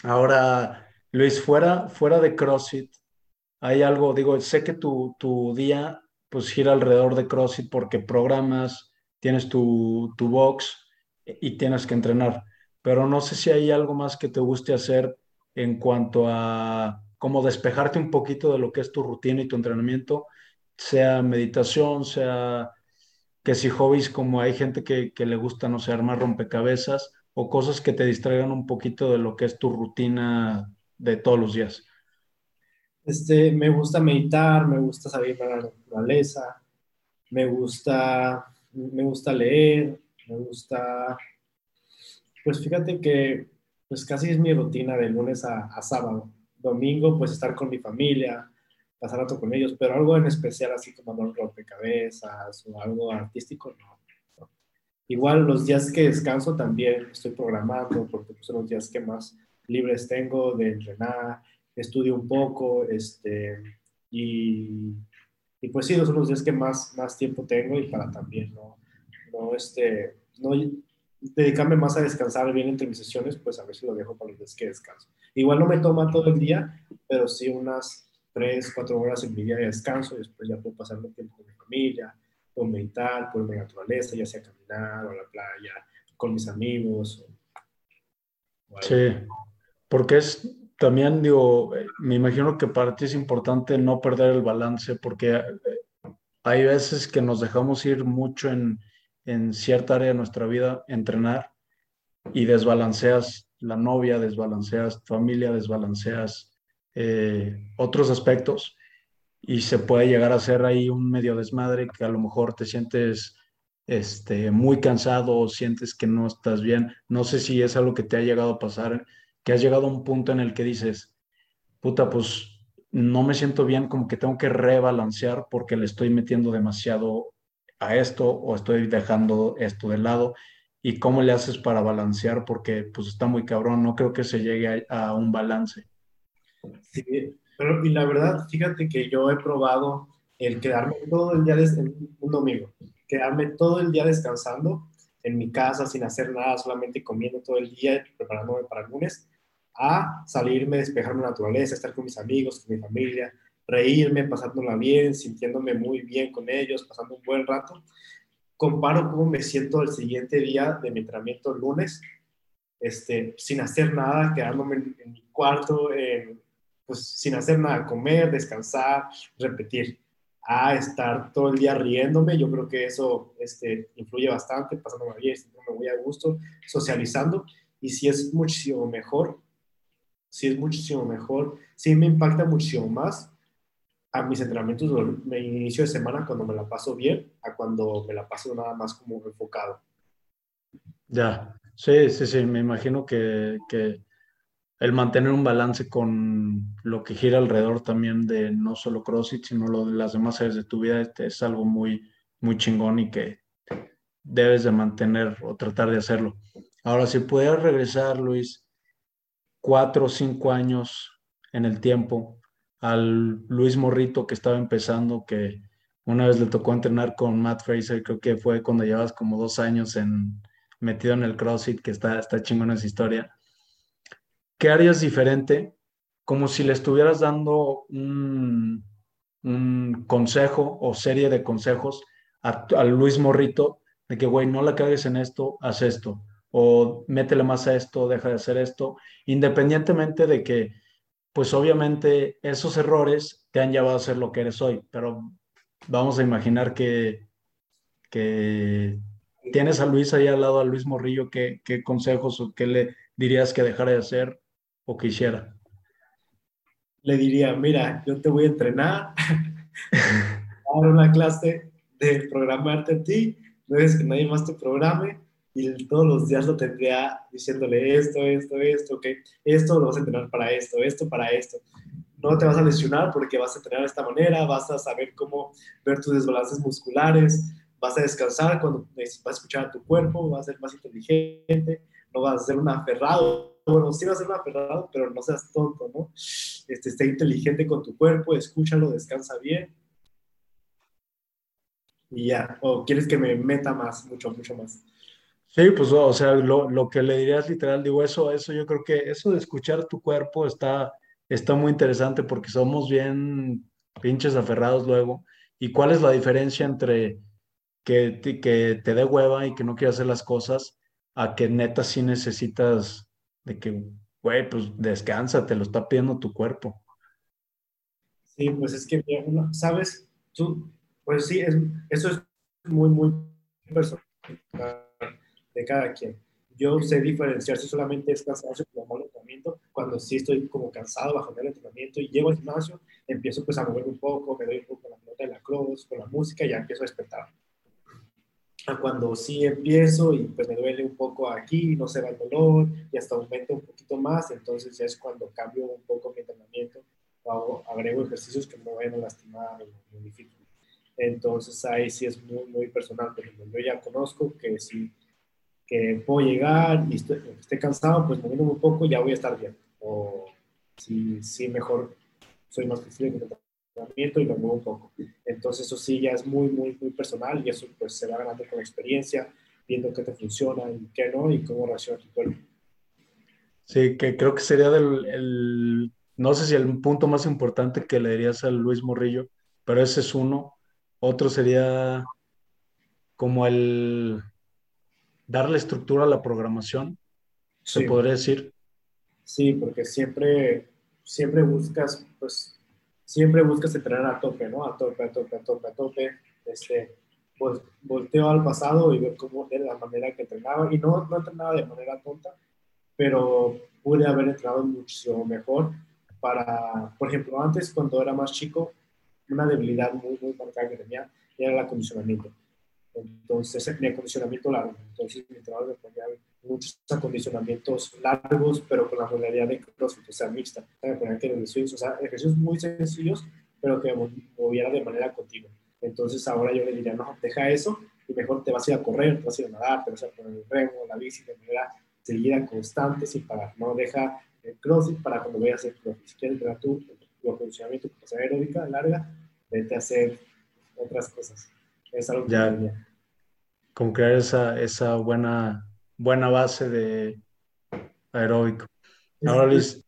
Ahora, Luis, fuera, fuera de CrossFit, hay algo, digo, sé que tu, tu día pues gira alrededor de CrossFit porque programas, tienes tu, tu box y tienes que entrenar, pero no sé si hay algo más que te guste hacer en cuanto a cómo despejarte un poquito de lo que es tu rutina y tu entrenamiento, sea meditación, sea que si hobbies como hay gente que, le gusta, no sé, armar rompecabezas o cosas que te distraigan un poquito de lo que es tu rutina de todos los días. Este, me gusta meditar, me gusta salir a la naturaleza, me gusta, me gusta leer, me gusta, pues fíjate que pues casi es mi rutina de lunes a, sábado. Domingo, pues estar con mi familia, pasar rato con ellos, pero algo en especial así como un rompecabezas o algo artístico, no, Igual los días que descanso también estoy programando porque pues, son los días que más libres tengo de entrenar, estudio un poco, este, y, y pues sí, son los días que más, más tiempo tengo y para también no, no, este, no dedicarme más a descansar bien entre mis sesiones, pues a ver si lo dejo para los días que descanso. Igual no me toma todo el día, pero sí unas 3, 4 horas en mi día de descanso y después ya puedo pasar un tiempo con mi familia, puedo meditar, puedo ir a la naturaleza, ya sea caminar o a la playa, con mis amigos. sí, porque es también digo, me imagino que para ti es importante no perder el balance porque eh, hay veces que nos dejamos ir mucho en, en cierta área de nuestra vida, entrenar, y desbalanceas la novia, desbalanceas familia, desbalanceas eh, otros aspectos y se puede llegar a ser ahí un medio desmadre que a lo mejor te sientes este, muy cansado o sientes que no estás bien. No sé si es algo que te ha llegado a pasar que has llegado a un punto en el que dices, puta, pues no me siento bien, como que tengo que rebalancear porque le estoy metiendo demasiado a esto o estoy dejando esto de lado. ¿Y cómo le haces para balancear? Porque pues está muy cabrón, no creo que se llegue a, un balance. Sí, pero y la verdad, fíjate que yo he probado el quedarme todo el día, un domingo, quedarme todo el día descansando en mi casa sin hacer nada, solamente comiendo todo el día, preparándome para el lunes, a salirme, despejarme la naturaleza, estar con mis amigos, con mi familia, reírme, pasándola bien, sintiéndome muy bien con ellos, pasando un buen rato. Comparo cómo me siento el siguiente día de mi entrenamiento el lunes, este, sin hacer nada, quedándome en, mi cuarto, pues sin hacer nada, comer, descansar, repetir a estar todo el día riéndome. Yo creo que eso este, influye bastante, pasándome bien, me muy a gusto, socializando. Y si es muchísimo mejor, si es muchísimo mejor, si me impacta muchísimo más a mis entrenamientos de inicio de semana cuando me la paso bien, a cuando me la paso nada más como enfocado. Ya, sí, sí, sí, me imagino que, que el mantener un balance con lo que gira alrededor también de no solo CrossFit, sino lo de las demás áreas de tu vida, este es algo muy, muy chingón y que debes de mantener o tratar de hacerlo. Ahora, si pudieras regresar, Luis, cuatro o cinco años en el tiempo, al Luis Morrito que estaba empezando, que una vez le tocó entrenar con Matt Fraser, creo que fue cuando llevas como dos años en, metido en el CrossFit, que está, está chingón esa historia ¿qué harías diferente? Como si le estuvieras dando un, consejo o serie de consejos a, Luis Morrito de que, güey, no la cagues en esto, haz esto, o métele más a esto, deja de hacer esto, independientemente de que pues obviamente esos errores te han llevado a ser lo que eres hoy, pero vamos a imaginar que, que tienes a Luis ahí al lado, a Luis Morrillo, ¿qué, qué consejos o qué le dirías que dejara de hacer o que hiciera? Le diría, mira, yo te voy a entrenar, a dar una clase de programarte a ti, no es que nadie más te programe, y todos los días lo tendría diciéndole esto, esto, esto, que esto lo vas a entrenar para esto, esto para esto. No te vas a lesionar porque vas a entrenar de esta manera, vas a saber cómo ver tus desbalances musculares, vas a descansar cuando vas a escuchar a tu cuerpo, vas a ser más inteligente, no vas a ser un aferrado. Bueno, sí vas a ser un aferrado, pero no seas tonto, ¿no? Este, esté inteligente con tu cuerpo, escúchalo, descansa bien. Y ya, o quieres que me meta más, mucho, mucho más. Sí, pues, o sea, lo, lo, que le dirías literal, digo, eso, eso, yo creo que eso de escuchar tu cuerpo está, está muy interesante porque somos bien pinches aferrados luego. ¿Y cuál es la diferencia entre que, que te dé hueva y que no quieras hacer las cosas a que neta sí necesitas de que, güey, pues descansa, te lo está pidiendo tu cuerpo? Sí, pues es que, ¿sabes? Tú, pues sí, es, eso es muy, muy personal de cada quien. Yo sé diferenciar si solamente es cansancio como mal entrenamiento, cuando sí estoy como cansado bajo el entrenamiento y llego al gimnasio, empiezo pues a mover un poco, me doy un poco la pelota de la cross, con la música y ya empiezo a despertar. A cuando sí empiezo y pues me duele un poco aquí, no se va el dolor y hasta aumenta un poquito más, entonces ya es cuando cambio un poco mi entrenamiento o agrego ejercicios que me vayan a lastimar o modifico. Entonces ahí sí es muy, muy personal, pero yo ya conozco que si que puedo llegar y esté cansado, pues moviendo un poco, ya voy a estar bien. O si, si mejor soy más flexible en el entrenamiento y lo muevo un poco. Entonces eso sí ya es muy, muy, muy personal y eso pues se va ganando con la experiencia, viendo qué te funciona y qué no y cómo reacciona tu cuerpo. Sí, que creo que sería del, el, no sé si el punto más importante que le dirías a Luis Morrillo, pero ese es uno. Otro sería como el, darle estructura a la programación, se podría decir. Sí, porque siempre, siempre buscas, pues, siempre buscas entrenar a tope, ¿no? A tope, a tope, a tope, a tope. Este, volteo al pasado y veo cómo era la manera que entrenaba. Y no, no entrenaba de manera tonta, pero pude haber entrenado muchísimo mejor para, por ejemplo, antes cuando era más chico, una debilidad muy, muy marcada que tenía era el acondicionamiento. Entonces, mi acondicionamiento largo. Entonces, mi trabajo me ponía muchos acondicionamientos largos, pero con la modalidad de CrossFit, o sea, mixta. Me ponía que los o sea, ejercicios muy sencillos, pero que moviera de manera continua. Entonces, ahora yo le diría, no, deja eso y mejor te vas a ir a correr, te vas a ir a nadar, te vas a poner el remo, la bici de manera seguida, constante, sin parar. No deja el CrossFit para cuando vayas a hacer CrossFit. Si quieres entrenar tu, tu acondicionamiento, tu aeróbica larga, vete a hacer otras cosas. Es algo que ya, como crear esa, esa buena, buena base de aeróbico. Ahora, Luis,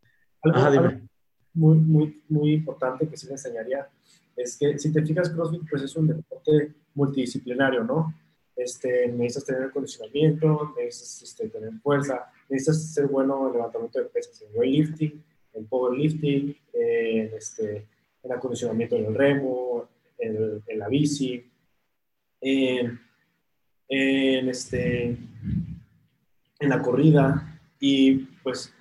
muy, muy, muy importante que sí le enseñaría es que si te fijas, CrossFit pues es un deporte multidisciplinario, ¿no? Este, necesitas tener condicionamiento, necesitas este, tener fuerza, necesitas ser bueno en levantamiento de pesas, en weightlifting, en powerlifting, en, este, en acondicionamiento del remo, en, en la bici, en, este, en la corrida y pues,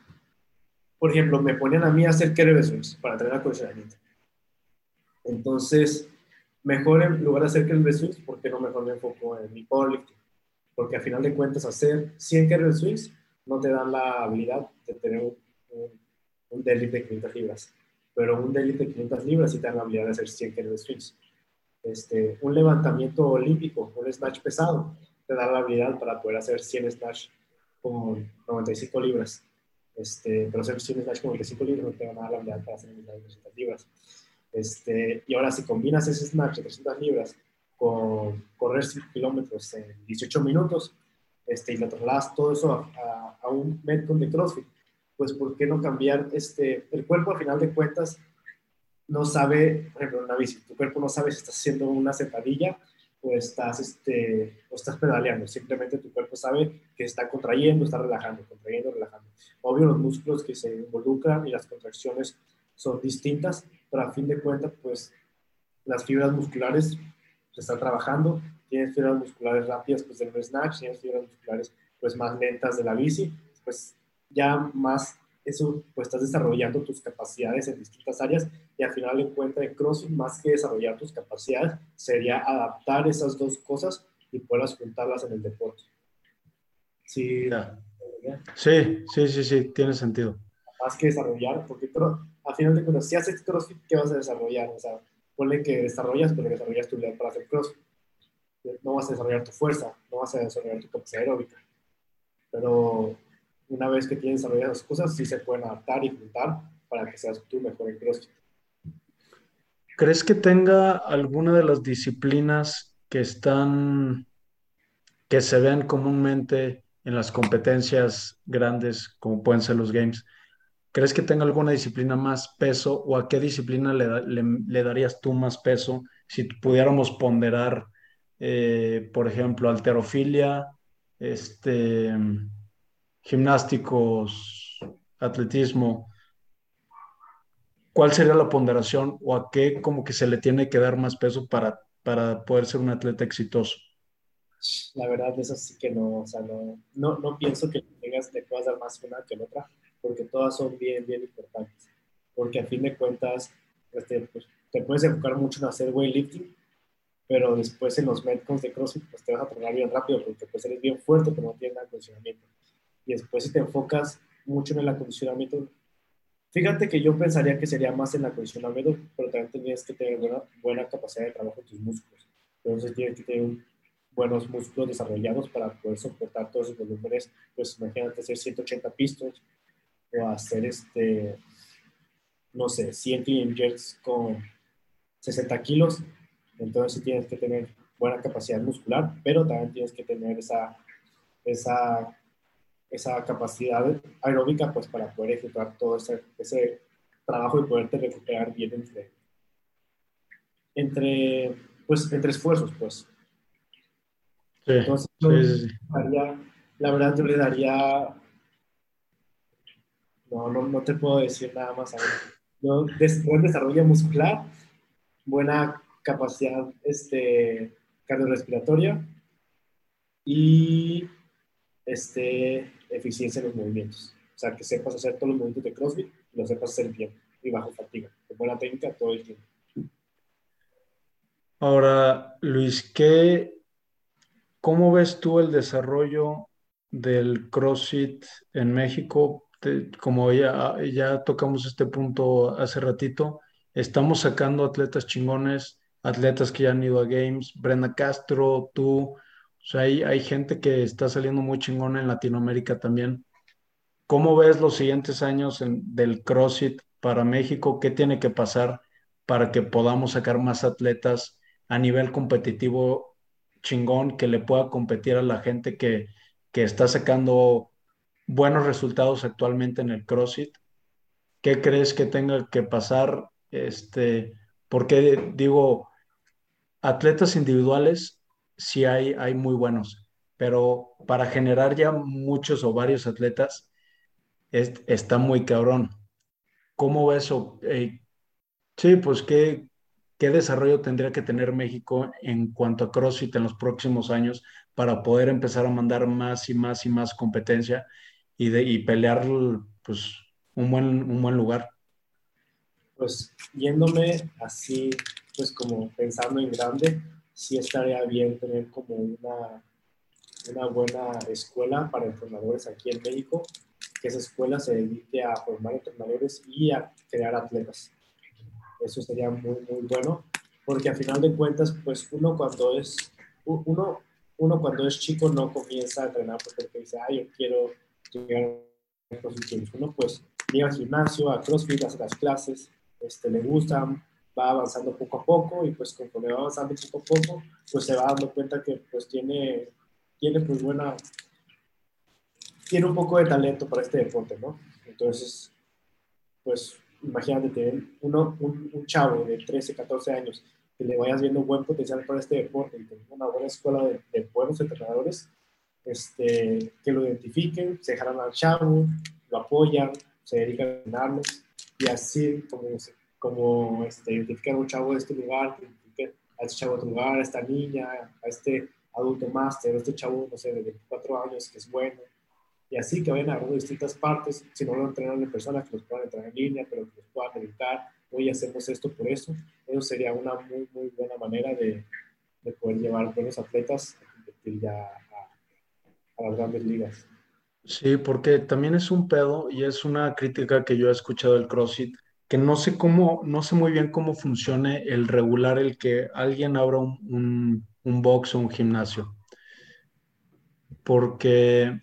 por ejemplo, me ponían a mí a hacer swings para tener acondicionamiento. Entonces, mejor en lugar de hacer swings, ¿por qué no mejor me enfoco en mi powerlifting? Porque al final de cuentas hacer 100 swings no te dan la habilidad de tener un, un, de 500 libras. Pero un deadlift de 500 libras sí te dan la habilidad de hacer 100 swings este, un levantamiento olímpico, un snatch pesado, te da la habilidad para poder hacer 100 snatch con 95 libras. Este, pero hacer 100 snatch con 95 libras no te da la habilidad para hacer 200 libras. Este, y ahora si combinas ese snatch de 300 libras con correr 5 kilómetros en 18 minutos este, y le trasladas todo eso a, a, un metcon de CrossFit, pues ¿por qué no cambiar este, el cuerpo al final de cuentas no sabe, por ejemplo, una bici, tu cuerpo no sabe si estás haciendo una sentadilla o estás, este, o estás pedaleando. Simplemente tu cuerpo sabe que está contrayendo, está relajando, contrayendo, relajando. Obvio, los músculos que se involucran y las contracciones son distintas, pero a fin de cuentas, pues las fibras musculares se están trabajando. Tienes fibras musculares rápidas, pues del snatch, tienes fibras musculares pues más lentas de la bici, pues ya más eso, pues estás desarrollando tus capacidades en distintas áreas y al final en cuenta en CrossFit, más que desarrollar tus capacidades, sería adaptar esas dos cosas y poderlas juntarlas en el deporte. Sí, sí, sí, sí, sí, tiene sentido. Más que desarrollar, porque pero, al final de cuentas, si haces CrossFit, ¿qué vas a desarrollar? O sea, ponle que desarrollas, pero desarrollas tu vida para hacer CrossFit. No vas a desarrollar tu fuerza, no vas a desarrollar tu capacidad aeróbica. Pero una vez que tienes desarrolladas las cosas, sí se pueden adaptar y juntar para que seas tú mejor en CrossFit. ¿Crees que tenga alguna de las disciplinas que están, que se ven comúnmente en las competencias grandes, como pueden ser los games? ¿Crees que tenga alguna disciplina más peso o a qué disciplina le, darías tú más peso si pudiéramos ponderar, eh, por ejemplo, alterofilia, este, gimnásticos, atletismo, ¿cuál sería la ponderación o a qué como que se le tiene que dar más peso para, para poder ser un atleta exitoso? La verdad, eso sí que no, o sea, no, no, no pienso que tengas, te puedas dar más una que la otra, porque todas son bien, bien importantes. Porque a fin de cuentas, este, pues, te puedes enfocar mucho en hacer weightlifting, pero después en los metcons de CrossFit, pues te vas a tronar bien rápido, porque pues eres bien fuerte, pero no tienes nada de condicionamiento y después si te enfocas mucho en el acondicionamiento, fíjate que yo pensaría que sería más en el acondicionamiento, pero también tienes que tener buena, buena capacidad de trabajo en tus músculos. Entonces tienes que tener buenos músculos desarrollados para poder soportar todos esos volúmenes. Pues imagínate hacer 180 pistos o hacer este, no sé, 100 clean jerks con 60 kilos. Entonces sí tienes que tener buena capacidad muscular, pero también tienes que tener esa, esa esa capacidad aeróbica pues para poder ejecutar todo ese, ese trabajo y poderte recuperar bien entre, entre, pues, entre esfuerzos, pues. Sí, Entonces, sí, la verdad yo le daría, no, no, no te puedo decir nada más ahora. ¿no? buen desarrollo muscular, buena capacidad este, cardiorrespiratoria y este, eficiencia en los movimientos. O sea, que sepas hacer todos los movimientos de CrossFit y lo sepas hacer bien y bajo fatiga, con buena técnica todo el tiempo. Ahora, Luis, ¿qué, ¿cómo ves tú el desarrollo del CrossFit en México? como ya, ya tocamos este punto hace ratito, estamos sacando atletas chingones, atletas que ya han ido a Games, Brenda Castro, tú, o hay, hay gente que está saliendo muy chingona en Latinoamérica también. ¿Cómo ves los siguientes años del CrossFit para México? ¿Qué tiene que pasar para que podamos sacar más atletas a nivel competitivo chingón que le pueda competir a la gente que, que está sacando buenos resultados actualmente en el CrossFit? ¿Qué crees que tenga que pasar? Este, porque digo, atletas individuales sí hay, hay muy buenos, pero para generar ya muchos o varios atletas está muy cabrón. ¿Cómo ves eso? Eh, sí, pues ¿qué, qué desarrollo tendría que tener México en cuanto a CrossFit en los próximos años para poder empezar a mandar más y más y más competencia y, de, y pelear pues, un, buen, un buen lugar? Pues yéndome así, pues como pensando en grande, sí estaría bien tener como una, una buena escuela para entrenadores aquí en México, que esa escuela se dedique a formar entrenadores y a crear atletas. Eso sería muy, muy bueno, porque a final de cuentas, pues uno cuando es, uno, uno cuando es chico no comienza a entrenar porque dice, ay, yo quiero llegar a posiciones. Uno pues llega al gimnasio, a CrossFit, hace las clases, este, le gustan, va avanzando poco a poco y pues conforme va avanzando poco a poco, pues se va dando cuenta que pues tiene, tiene pues buena, tiene un poco de talento para este deporte, ¿no? Entonces, pues imagínate, uno, un, un chavo de 13, 14 años que le vayas viendo buen potencial para este deporte y tener una buena escuela de, de buenos entrenadores, este, que lo identifiquen, se dejaran al chavo, lo apoyan, se dedican a entrenarlos y así como, como este, identifican a un chavo de este lugar, a este chavo de otro lugar, a esta niña, a este adulto máster, a este chavo, no sé, de 24 años que es bueno, y así que vayan agarrando distintas partes, si no lo entrenan en persona, que los puedan entrenar en línea, pero que los puedan dedicar, hoy hacemos esto por eso, eso sería una muy, muy buena manera de, de poder llevar buenos atletas a competir ya a, a las grandes ligas. Sí, porque también es un pedo y es una crítica que yo he escuchado del CrossFit, que no sé cómo, no sé muy bien cómo funcione el regular el que alguien abra un, un, box o un gimnasio. Porque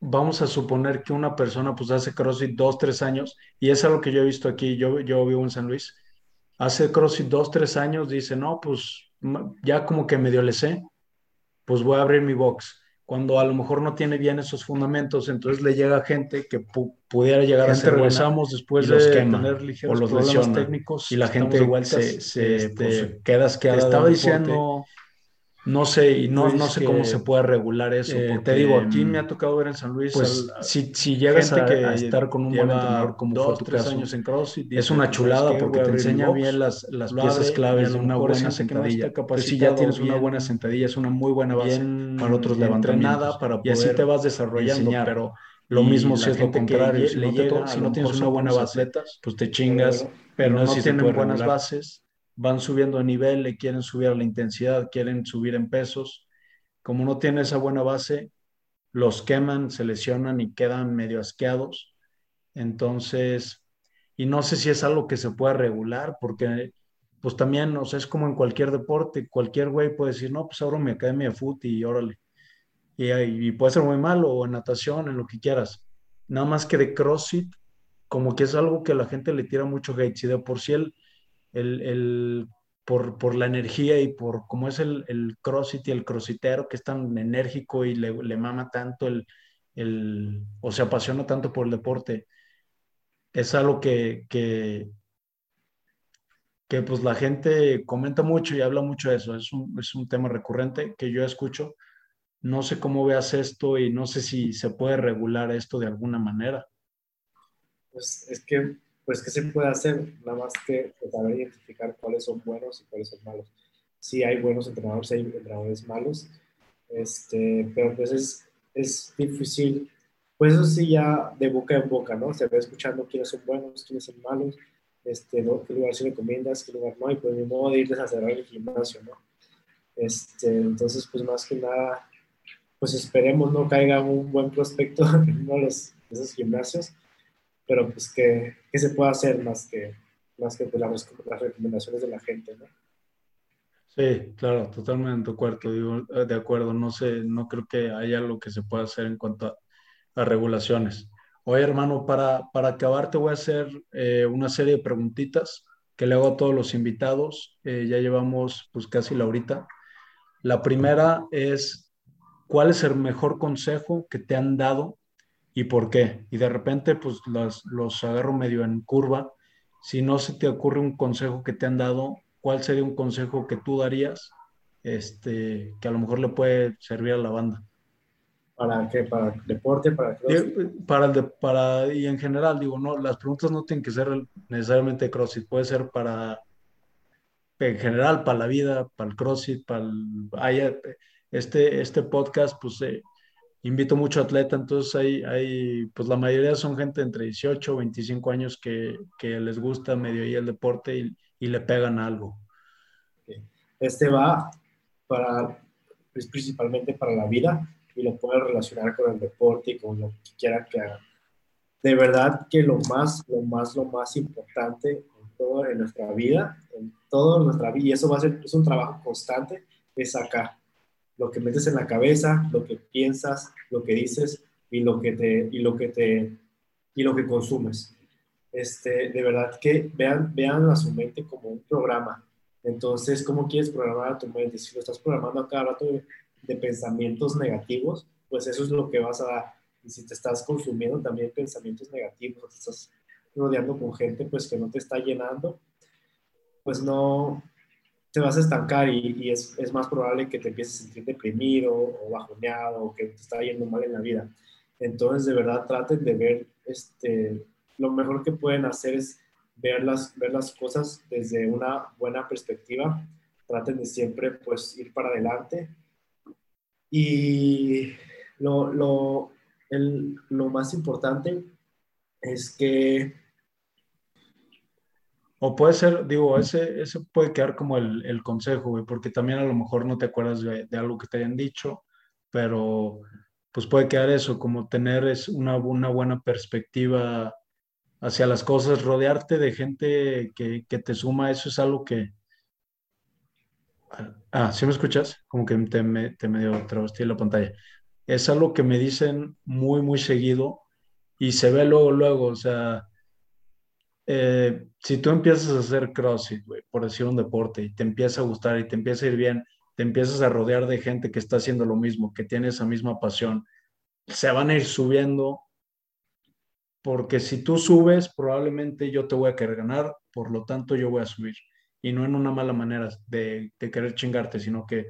vamos a suponer que una persona pues hace CrossFit dos, tres años, y es algo que yo he visto aquí, yo, yo vivo en San Luis, hace CrossFit dos, tres años, dice, no, pues ya como que medio le sé, pues voy a abrir mi box cuando a lo mejor no tiene bien esos fundamentos, entonces le llega gente que pudiera llegar a ser regresamos después de tener ligeros o los problemas técnicos y la gente se, se este, pues, queda asqueada. estaba diciendo no sé, y no, no sé cómo se puede regular eso. Eh, te digo, aquí me ha tocado ver en San Luis. Pues, si, si llegas a, a, estar con un buen entrenador como dos, fue tu tres caso, años en CrossFit, es una chulada porque te enseña bien las, las piezas claves de una buena sentadilla. Pues si ya tienes una buena sentadilla, es una muy buena base para otros levantamientos. Para y así te vas desarrollando, pero lo mismo si es lo contrario. Si, no, tienes una buena base, pues te chingas, pero no tienen buenas bases van subiendo de nivel, le quieren subir la intensidad, quieren subir en pesos. Como no tiene esa buena base, los queman, se lesionan y quedan medio asqueados. Entonces, y no sé si es algo que se pueda regular, porque pues también, o sea, es como en cualquier deporte, cualquier güey puede decir, no, pues abro mi academia de fútbol y órale. Y, y, puede ser muy malo, o en natación, en lo que quieras. Nada más que de CrossFit, como que es algo que la gente le tira mucho hate. Si de por sí el, el, el por, por, la energía y por cómo es el, el crossfit y el crossitero que es tan enérgico y le, le mama tanto el, el, o se apasiona tanto por el deporte, es algo que, que, que pues la gente comenta mucho y habla mucho de eso, es un, es un tema recurrente que yo escucho. No sé cómo veas esto y no sé si se puede regular esto de alguna manera. Pues es que pues, ¿qué se puede hacer? Nada más que pues, saber identificar cuáles son buenos y cuáles son malos. Sí hay buenos entrenadores, hay entrenadores malos, este, pero pues es, es difícil, pues eso sí ya de boca en boca, ¿no? Se va escuchando quiénes son buenos, quiénes son malos, este, ¿no? ¿Qué lugar sí recomiendas, qué lugar no? Y pues ni modo de irles a cerrar el gimnasio, ¿no? Este, entonces, pues más que nada, pues esperemos no caiga un buen prospecto en uno de, los, de esos gimnasios pero pues que, se puede hacer más que, más que pues, las, recomendaciones de la gente, ¿no? Sí, claro, totalmente de acuerdo, digo, eh, de acuerdo, no sé, no creo que haya algo que se pueda hacer en cuanto a, regulaciones. Oye, hermano, para, para acabar te voy a hacer eh, una serie de preguntitas que le hago a todos los invitados. Eh, ya llevamos pues casi la horita. La primera es, ¿cuál es el mejor consejo que te han dado y por qué. Y de repente, pues los, los agarro medio en curva. Si no se te ocurre un consejo que te han dado, ¿cuál sería un consejo que tú darías este, que a lo mejor le puede servir a la banda? ¿Para qué? ¿Para el deporte? ¿Para CrossFit? Para el de, para, y en general, digo, no, las preguntas no tienen que ser necesariamente CrossFit, puede ser para, en general, para la vida, para el CrossFit, para el, este, este podcast, pues eh, invito mucho atleta, entonces hay, hay, pues la mayoría son gente entre 18 o 25 años que, que les gusta medio ahí el deporte y, y, le pegan algo. Este va para, pues principalmente para la vida y lo puede relacionar con el deporte y con lo que quiera que haga. De verdad que lo más, lo más, lo más importante en nuestra vida, en toda nuestra vida, y eso va a ser es un trabajo constante, es acá lo que metes en la cabeza, lo que piensas, lo que dices y lo que te, y lo que te, y lo que consumes. Este, de verdad que vean, vean a su mente como un programa. Entonces, ¿cómo quieres programar a tu mente? Si lo estás programando a cada rato de, pensamientos negativos, pues eso es lo que vas a dar. Y si te estás consumiendo también pensamientos negativos, te estás rodeando con gente pues que no te está llenando, pues no te vas a estancar y, es, es, más probable que te empieces a sentir deprimido o bajoneado o que te está yendo mal en la vida. Entonces, de verdad, traten de ver, este, lo mejor que pueden hacer es ver las, ver las cosas desde una buena perspectiva. Traten de siempre, pues, ir para adelante. Y lo, lo, el, lo más importante es que o puede ser, digo, ese, ese puede quedar como el, el consejo, güey, porque también a lo mejor no te acuerdas de, algo que te hayan dicho, pero pues puede quedar eso, como tener es una, una buena perspectiva hacia las cosas, rodearte de gente que, que te suma, eso es algo que... Ah, ¿sí me escuchas? Como que te, me, te medio trabastí en la pantalla. Es algo que me dicen muy, muy seguido y se ve luego, luego, o sea eh, si tú empiezas a hacer CrossFit, por decir un deporte, y te empieza a gustar y te empieza a ir bien, te empiezas a rodear de gente que está haciendo lo mismo, que tiene esa misma pasión, se van a ir subiendo, porque si tú subes, probablemente yo te voy a querer ganar, por lo tanto yo voy a subir. Y no en una mala manera de, querer chingarte, sino que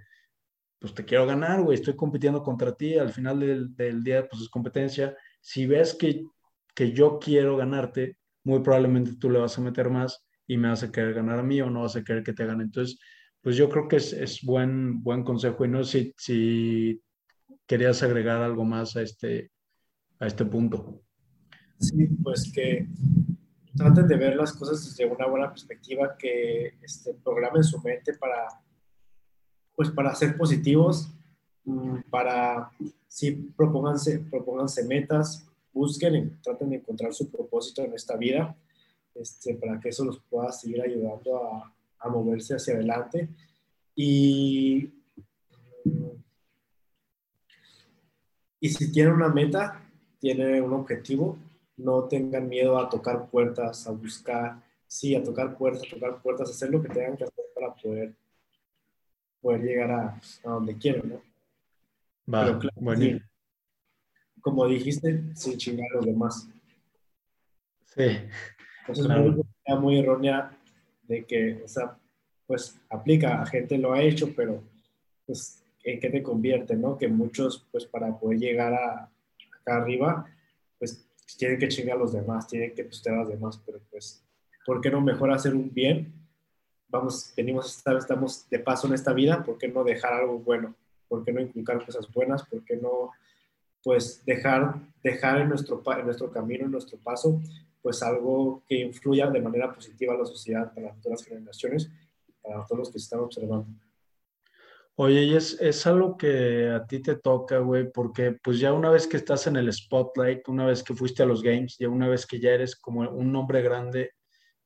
pues te quiero ganar, güey, estoy compitiendo contra ti, al final del, del día pues es competencia. Si ves que, que yo quiero ganarte, muy probablemente tú le vas a meter más y me vas a querer ganar a mí o no vas a querer que te gane. Entonces, pues yo creo que es, es buen, buen consejo y no si, si querías agregar algo más a este, a este punto. Sí, pues que traten de ver las cosas desde una buena perspectiva, que este, programen su mente para, pues para ser positivos, mm, para, sí, propónganse, propónganse metas, busquen y traten de encontrar su propósito en esta vida, este, para que eso los pueda seguir ayudando a, a moverse hacia adelante. Y, y si tienen una meta, tienen un objetivo, no tengan miedo a tocar puertas, a buscar, sí, a tocar puertas, a tocar puertas, hacer lo que tengan que hacer para poder, poder llegar a, a donde quieren, ¿no? Va, bueno como dijiste, sin chingar a los demás. Sí. es muy, muy errónea de que, o sea, pues aplica, a gente lo ha hecho, pero pues en qué te convierte, ¿no? Que muchos, pues para poder llegar a, acá arriba, pues tienen que chingar a los demás, tienen que postear a los demás, pero pues, ¿por qué no mejor hacer un bien? Vamos, venimos, esta, estamos de paso en esta vida, ¿por qué no dejar algo bueno? ¿Por qué no inculcar cosas buenas? ¿Por qué no pues dejar, dejar en, nuestro, en nuestro camino, en nuestro paso, pues algo que influya de manera positiva a la sociedad, para todas las generaciones, para todos los que están observando. Oye, y es, es algo que a ti te toca, güey, porque pues ya una vez que estás en el spotlight, una vez que fuiste a los games, ya una vez que ya eres como un nombre grande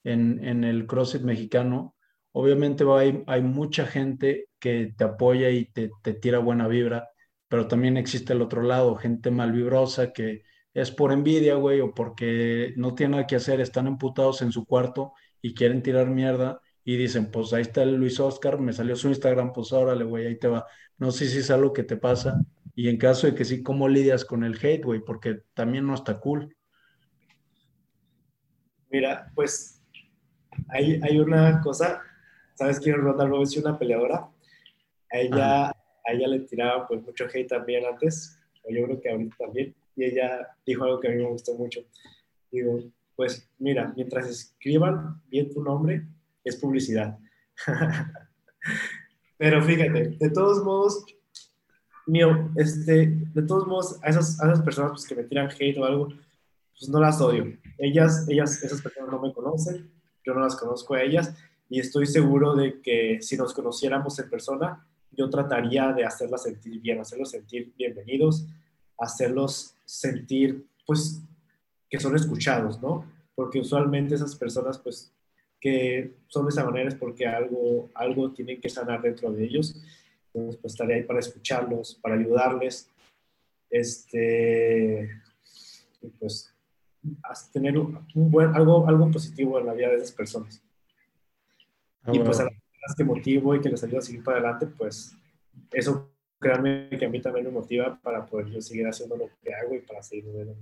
en, en el CrossFit mexicano, obviamente hay, hay mucha gente que te apoya y te, te tira buena vibra, pero también existe el otro lado, gente malvibrosa que es por envidia, güey, o porque no tiene nada que hacer, están emputados en su cuarto y quieren tirar mierda y dicen, pues ahí está el Luis Oscar, me salió su Instagram, pues órale, güey, ahí te va. No sé si es algo que te pasa y en caso de que sí, ¿cómo lidias con el hate, güey? Porque también no está cool. Mira, pues hay, hay una cosa, ¿sabes quién es Ronda Rousey, una peleadora? Ella, a ella le tiraba pues mucho hate también antes, o yo creo que ahorita también, y ella dijo algo que a mí me gustó mucho. Digo, pues mira, mientras escriban bien tu nombre, es publicidad. Pero fíjate, de todos modos, mío, este, de todos modos, a esas, a esas personas pues, que me tiran hate o algo, pues no las odio. Ellas, ellas, esas personas no me conocen, yo no las conozco a ellas, y estoy seguro de que si nos conociéramos en persona, yo trataría de hacerlas sentir bien, hacerlos sentir bienvenidos, hacerlos sentir, pues, que son escuchados, ¿no? Porque usualmente esas personas, pues, que son de esa manera es porque algo, algo tienen que sanar dentro de ellos. Entonces, pues, estaré ahí para escucharlos, para ayudarles, este, pues, tener un, buen, algo, algo positivo en la vida de esas personas. Ah, y pues a que motivo y que les ayuda a seguir para adelante, pues eso créanme que a mí también me motiva para poder yo seguir haciendo lo que hago y para seguir moviendo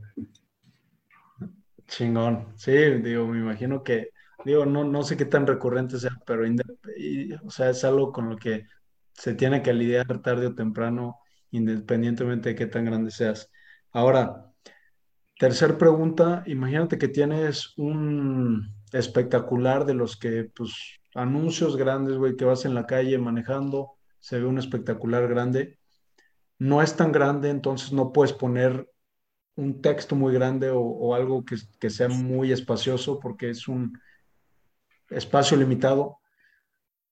Chingón. Sí, digo, me imagino que digo, no, no sé qué tan recurrente sea, pero o sea, es algo con lo que se tiene que lidiar tarde o temprano, independientemente de qué tan grande seas. Ahora, tercer pregunta, imagínate que tienes un espectacular de los que, pues, anuncios grandes, güey, que vas en la calle manejando, se ve un espectacular grande. No es tan grande, entonces no puedes poner un texto muy grande o, algo que, que, sea muy espacioso porque es un espacio limitado.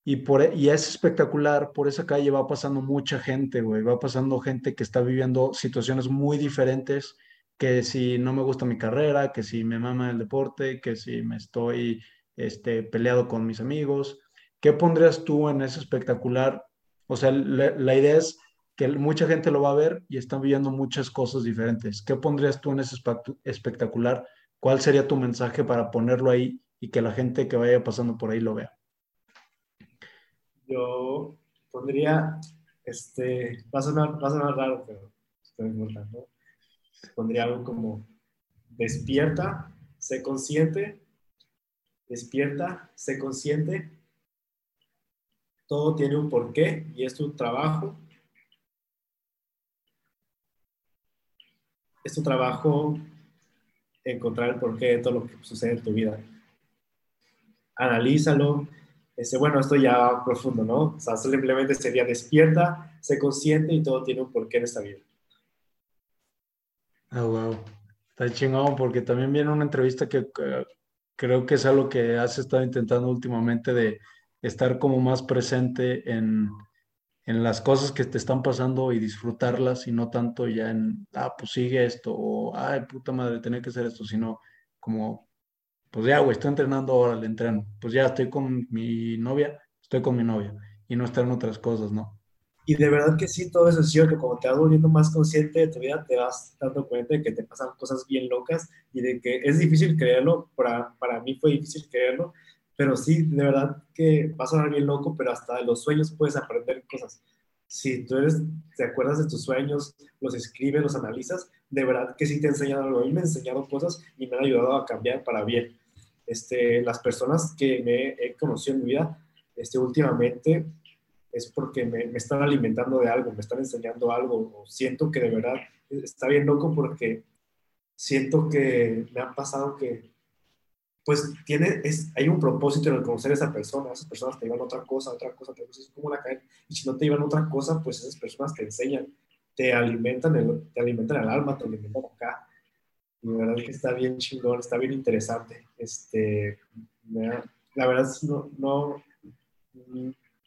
Y, por, e, y es espectacular, por esa calle va pasando mucha gente, güey, va pasando gente que está viviendo situaciones muy diferentes, que si no me gusta mi carrera, que si me mama el deporte, que si me estoy este, peleado con mis amigos. ¿Qué pondrías tú en ese espectacular? O sea, la, idea es que mucha gente lo va a ver y están viviendo muchas cosas diferentes. ¿Qué pondrías tú en ese espectacular? ¿Cuál sería tu mensaje para ponerlo ahí y que la gente que vaya pasando por ahí lo vea? Yo pondría, este, va a sonar, raro, pero estoy importando. Pondría algo como despierta, sé consciente despierta, sé consciente, todo tiene un porqué y es tu trabajo. Es tu trabajo encontrar el porqué de todo lo que sucede en tu vida. Analízalo. Ese, bueno, esto ya profundo, ¿no? O sea, simplemente sería despierta, sé consciente y todo tiene un porqué en esta vida. Ah, wow. Está chingón porque también viene una entrevista que creo que es algo que has estado intentando últimamente de estar como más presente en, las cosas que te están pasando y disfrutarlas y no tanto ya en, ah, pues sigue esto o, ay, puta madre, tenía que hacer esto, sino como, pues ya, güey, estoy entrenando ahora, le entreno, pues ya estoy con mi novia, estoy con mi novia y no estar en otras cosas, ¿no? Y de verdad que sí, todo eso es cierto, como te vas volviendo más consciente de tu vida, te vas dando cuenta de que te pasan cosas bien locas y de que es difícil creerlo, para, para mí fue difícil creerlo, pero sí, de verdad que vas a sonar bien loco, pero hasta de los sueños puedes aprender cosas. Si tú eres, te acuerdas de tus sueños, los escribes, los analizas, de verdad que sí te han enseñado algo. A mí me han enseñado cosas y me han ayudado a cambiar para bien. Este, las personas que me he conocido en mi vida, este, últimamente, es porque me, están alimentando de algo, me están enseñando algo, o siento que de verdad está bien loco porque siento que me ha pasado que, pues, tiene, es, hay un propósito en el conocer a esa persona, esas personas te llevan otra cosa, otra cosa, cosa, es como la cadena, y si no te llevan otra cosa, pues esas personas te enseñan, te alimentan el, te alimentan el alma, te alimentan acá, y de verdad que está bien chingón, está bien interesante, este, la verdad no, no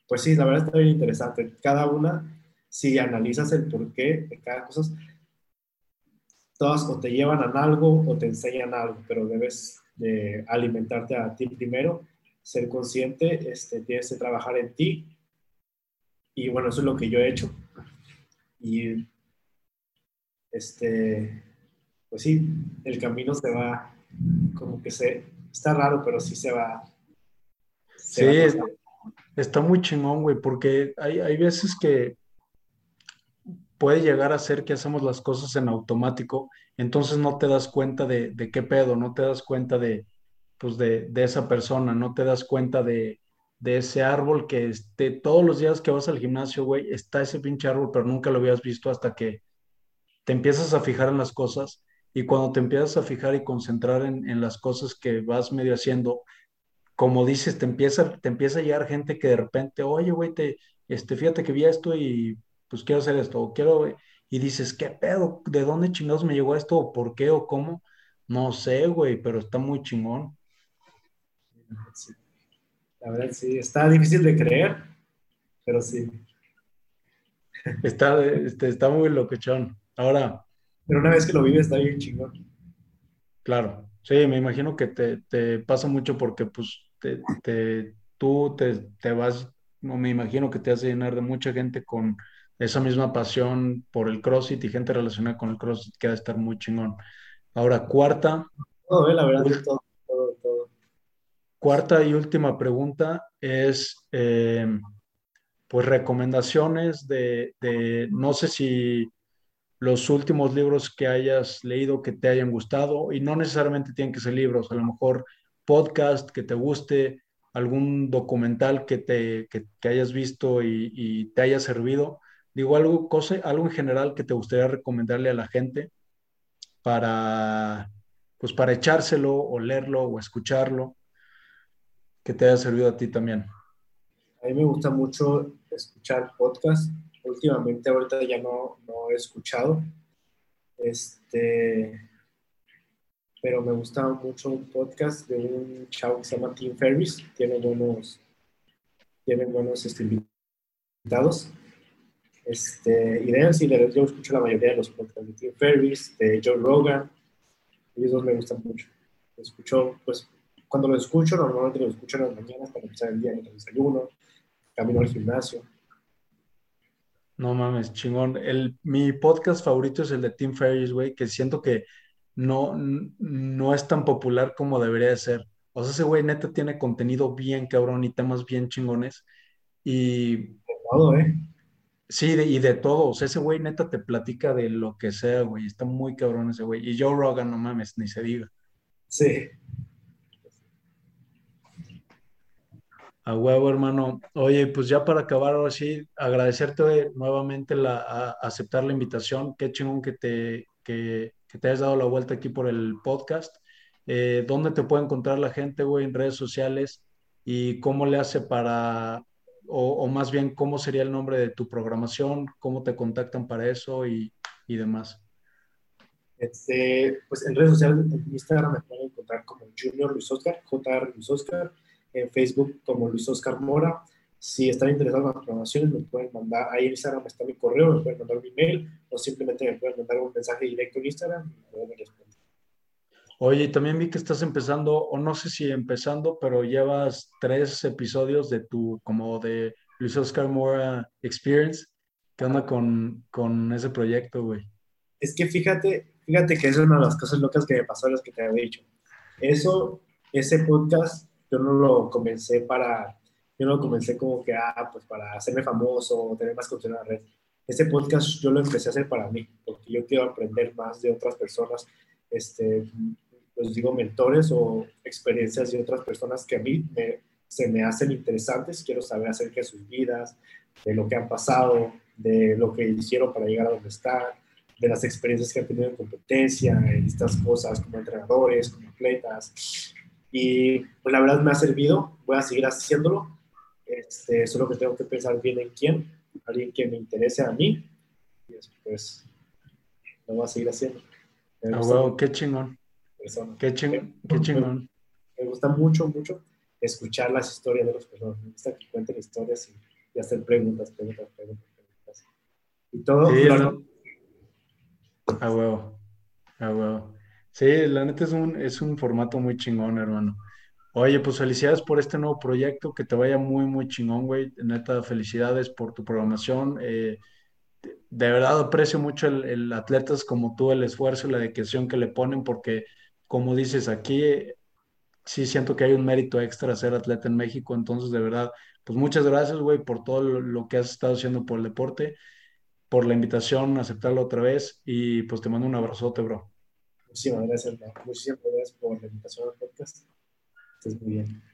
pues sí, la verdad está bien interesante. Cada una, si analizas el porqué de cada cosa, todas o te llevan a algo o te enseñan algo, pero debes de alimentarte a ti primero, ser consciente, este, tienes que trabajar en ti. Y bueno, eso es lo que yo he hecho. Y este, pues sí, el camino se va, como que se, está raro, pero sí se va. sí, Está muy chingón, güey, porque hay, hay veces que puede llegar a ser que hacemos las cosas en automático, entonces no te das cuenta de, de qué pedo, no te das cuenta de, pues de, de esa persona, no te das cuenta de, de ese árbol que este, todos los días que vas al gimnasio, güey, está ese pinche árbol, pero nunca lo habías visto hasta que te empiezas a fijar en las cosas y cuando te empiezas a fijar y concentrar en, en las cosas que vas medio haciendo, como dices, te empieza, te empieza a llegar gente que de repente, oye, güey, te, este, fíjate que vi esto y pues quiero hacer esto, quiero, y dices, ¿qué pedo? ¿De dónde chingados me llegó esto? ¿O por qué? ¿O cómo? No sé, güey, pero está muy chingón. La verdad, sí, está difícil de creer, pero sí. Está, este, está muy locochón. Ahora. Pero una vez que lo vives, está bien chingón. Claro, sí, me imagino que te, te pasa mucho porque, pues, te, tú te, vas, no me imagino que te hace llenar de mucha gente con esa misma pasión por el CrossFit y gente relacionada con el CrossFit que ha de estar muy chingón. Ahora, cuarta. Eh, la verdad, todo, todo, todo. Cuarta y última pregunta es, eh, pues, recomendaciones de, de, no sé si los últimos libros que hayas leído que te hayan gustado, y no necesariamente tienen que ser libros, a lo mejor podcast que te guste, algún documental que, te, hayas visto y, te haya servido. Digo, algo, algo en general que te gustaría recomendarle a la gente para, pues para echárselo o leerlo o escucharlo, que te haya servido a ti también. A mí me gusta mucho escuchar podcast. Últimamente, ahorita ya no, no he escuchado. Este, pero me gusta mucho un podcast de un chavo que se llama Tim Ferris. Tiene buenos, tiene buenos este, invitados. Este, y de sí, yo escucho la mayoría de los podcasts de Tim Ferris, de Joe Rogan. Ellos dos me gustan mucho. Escucho, pues, cuando lo escucho, normalmente lo escucho en las mañanas para empezar el día en el desayuno, camino al gimnasio. No mames, chingón. El, mi podcast favorito es el de Tim Ferris, güey, que siento que no, no es tan popular como debería de ser. O sea, ese güey neta tiene contenido bien cabrón y temas bien chingones. Y... De todo, ¿eh? Sí, y de todo. O sea, ese güey neta te platica de lo que sea, güey. Está muy cabrón ese güey. Y Joe Rogan, no mames, ni se diga. Sí. A huevo, hermano. Oye, pues ya para acabar ahora sí, agradecerte nuevamente la, aceptar la invitación. Qué chingón que te, que, que te hayas dado la vuelta aquí por el podcast. Eh, ¿Dónde te puede encontrar la gente, güey, en redes sociales? ¿Y cómo le hace para, o, más bien, cómo sería el nombre de tu programación? ¿Cómo te contactan para eso y, y demás? Este, pues en redes sociales, en Instagram me pueden encontrar como Junior Luis Oscar, JR Luis Oscar, en Facebook como Luis Oscar Mora, si están interesados en las programaciones, me pueden mandar, ahí en Instagram está mi correo, me pueden mandar mi email o simplemente me pueden mandar un mensaje directo en Instagram y me respondo. Oye, también vi que estás empezando, o no sé si empezando, pero llevas tres episodios de tu, como de Luis Oscar Mora Experience. ¿Qué onda con, con ese proyecto, güey? Es que fíjate, fíjate que es una de las cosas locas que me pasó, las que te había dicho. Eso, ese podcast, yo no lo comencé para yo no comencé como que, ah, pues para hacerme famoso o tener más contenido en la red. Este podcast yo lo empecé a hacer para mí, porque yo quiero aprender más de otras personas, este, pues digo, mentores o experiencias de otras personas que a mí se me hacen interesantes. Quiero saber acerca de sus vidas, de lo que han pasado, de lo que hicieron para llegar a donde están, de las experiencias que han tenido en competencia, en estas cosas como entrenadores, como atletas. Y pues la verdad me ha servido, voy a seguir haciéndolo este, solo que tengo que pensar bien en quién, alguien que me interese a mí, y después lo voy a seguir haciendo. Ah, qué chingón. Qué, chingón, qué chingón. Me gusta mucho, mucho escuchar las historias de los personas. Me gusta que cuenten historias y, hacer preguntas, preguntas, preguntas, preguntas. Y todo. Sí, A huevo. A huevo. Sí, la neta es un, es un formato muy chingón, hermano. Oye, pues felicidades por este nuevo proyecto, que te vaya muy, muy chingón, güey. Neta, felicidades por tu programación. Eh, de verdad aprecio mucho el, atletas como tú, el esfuerzo y la dedicación que le ponen, porque como dices aquí, sí siento que hay un mérito extra ser atleta en México. Entonces, de verdad, pues muchas gracias, güey, por todo lo, que has estado haciendo por el deporte, por la invitación, aceptarlo otra vez y pues te mando un abrazote, bro. Muchísimas gracias, Muchísimas gracias por la invitación al podcast. Estás muy bien.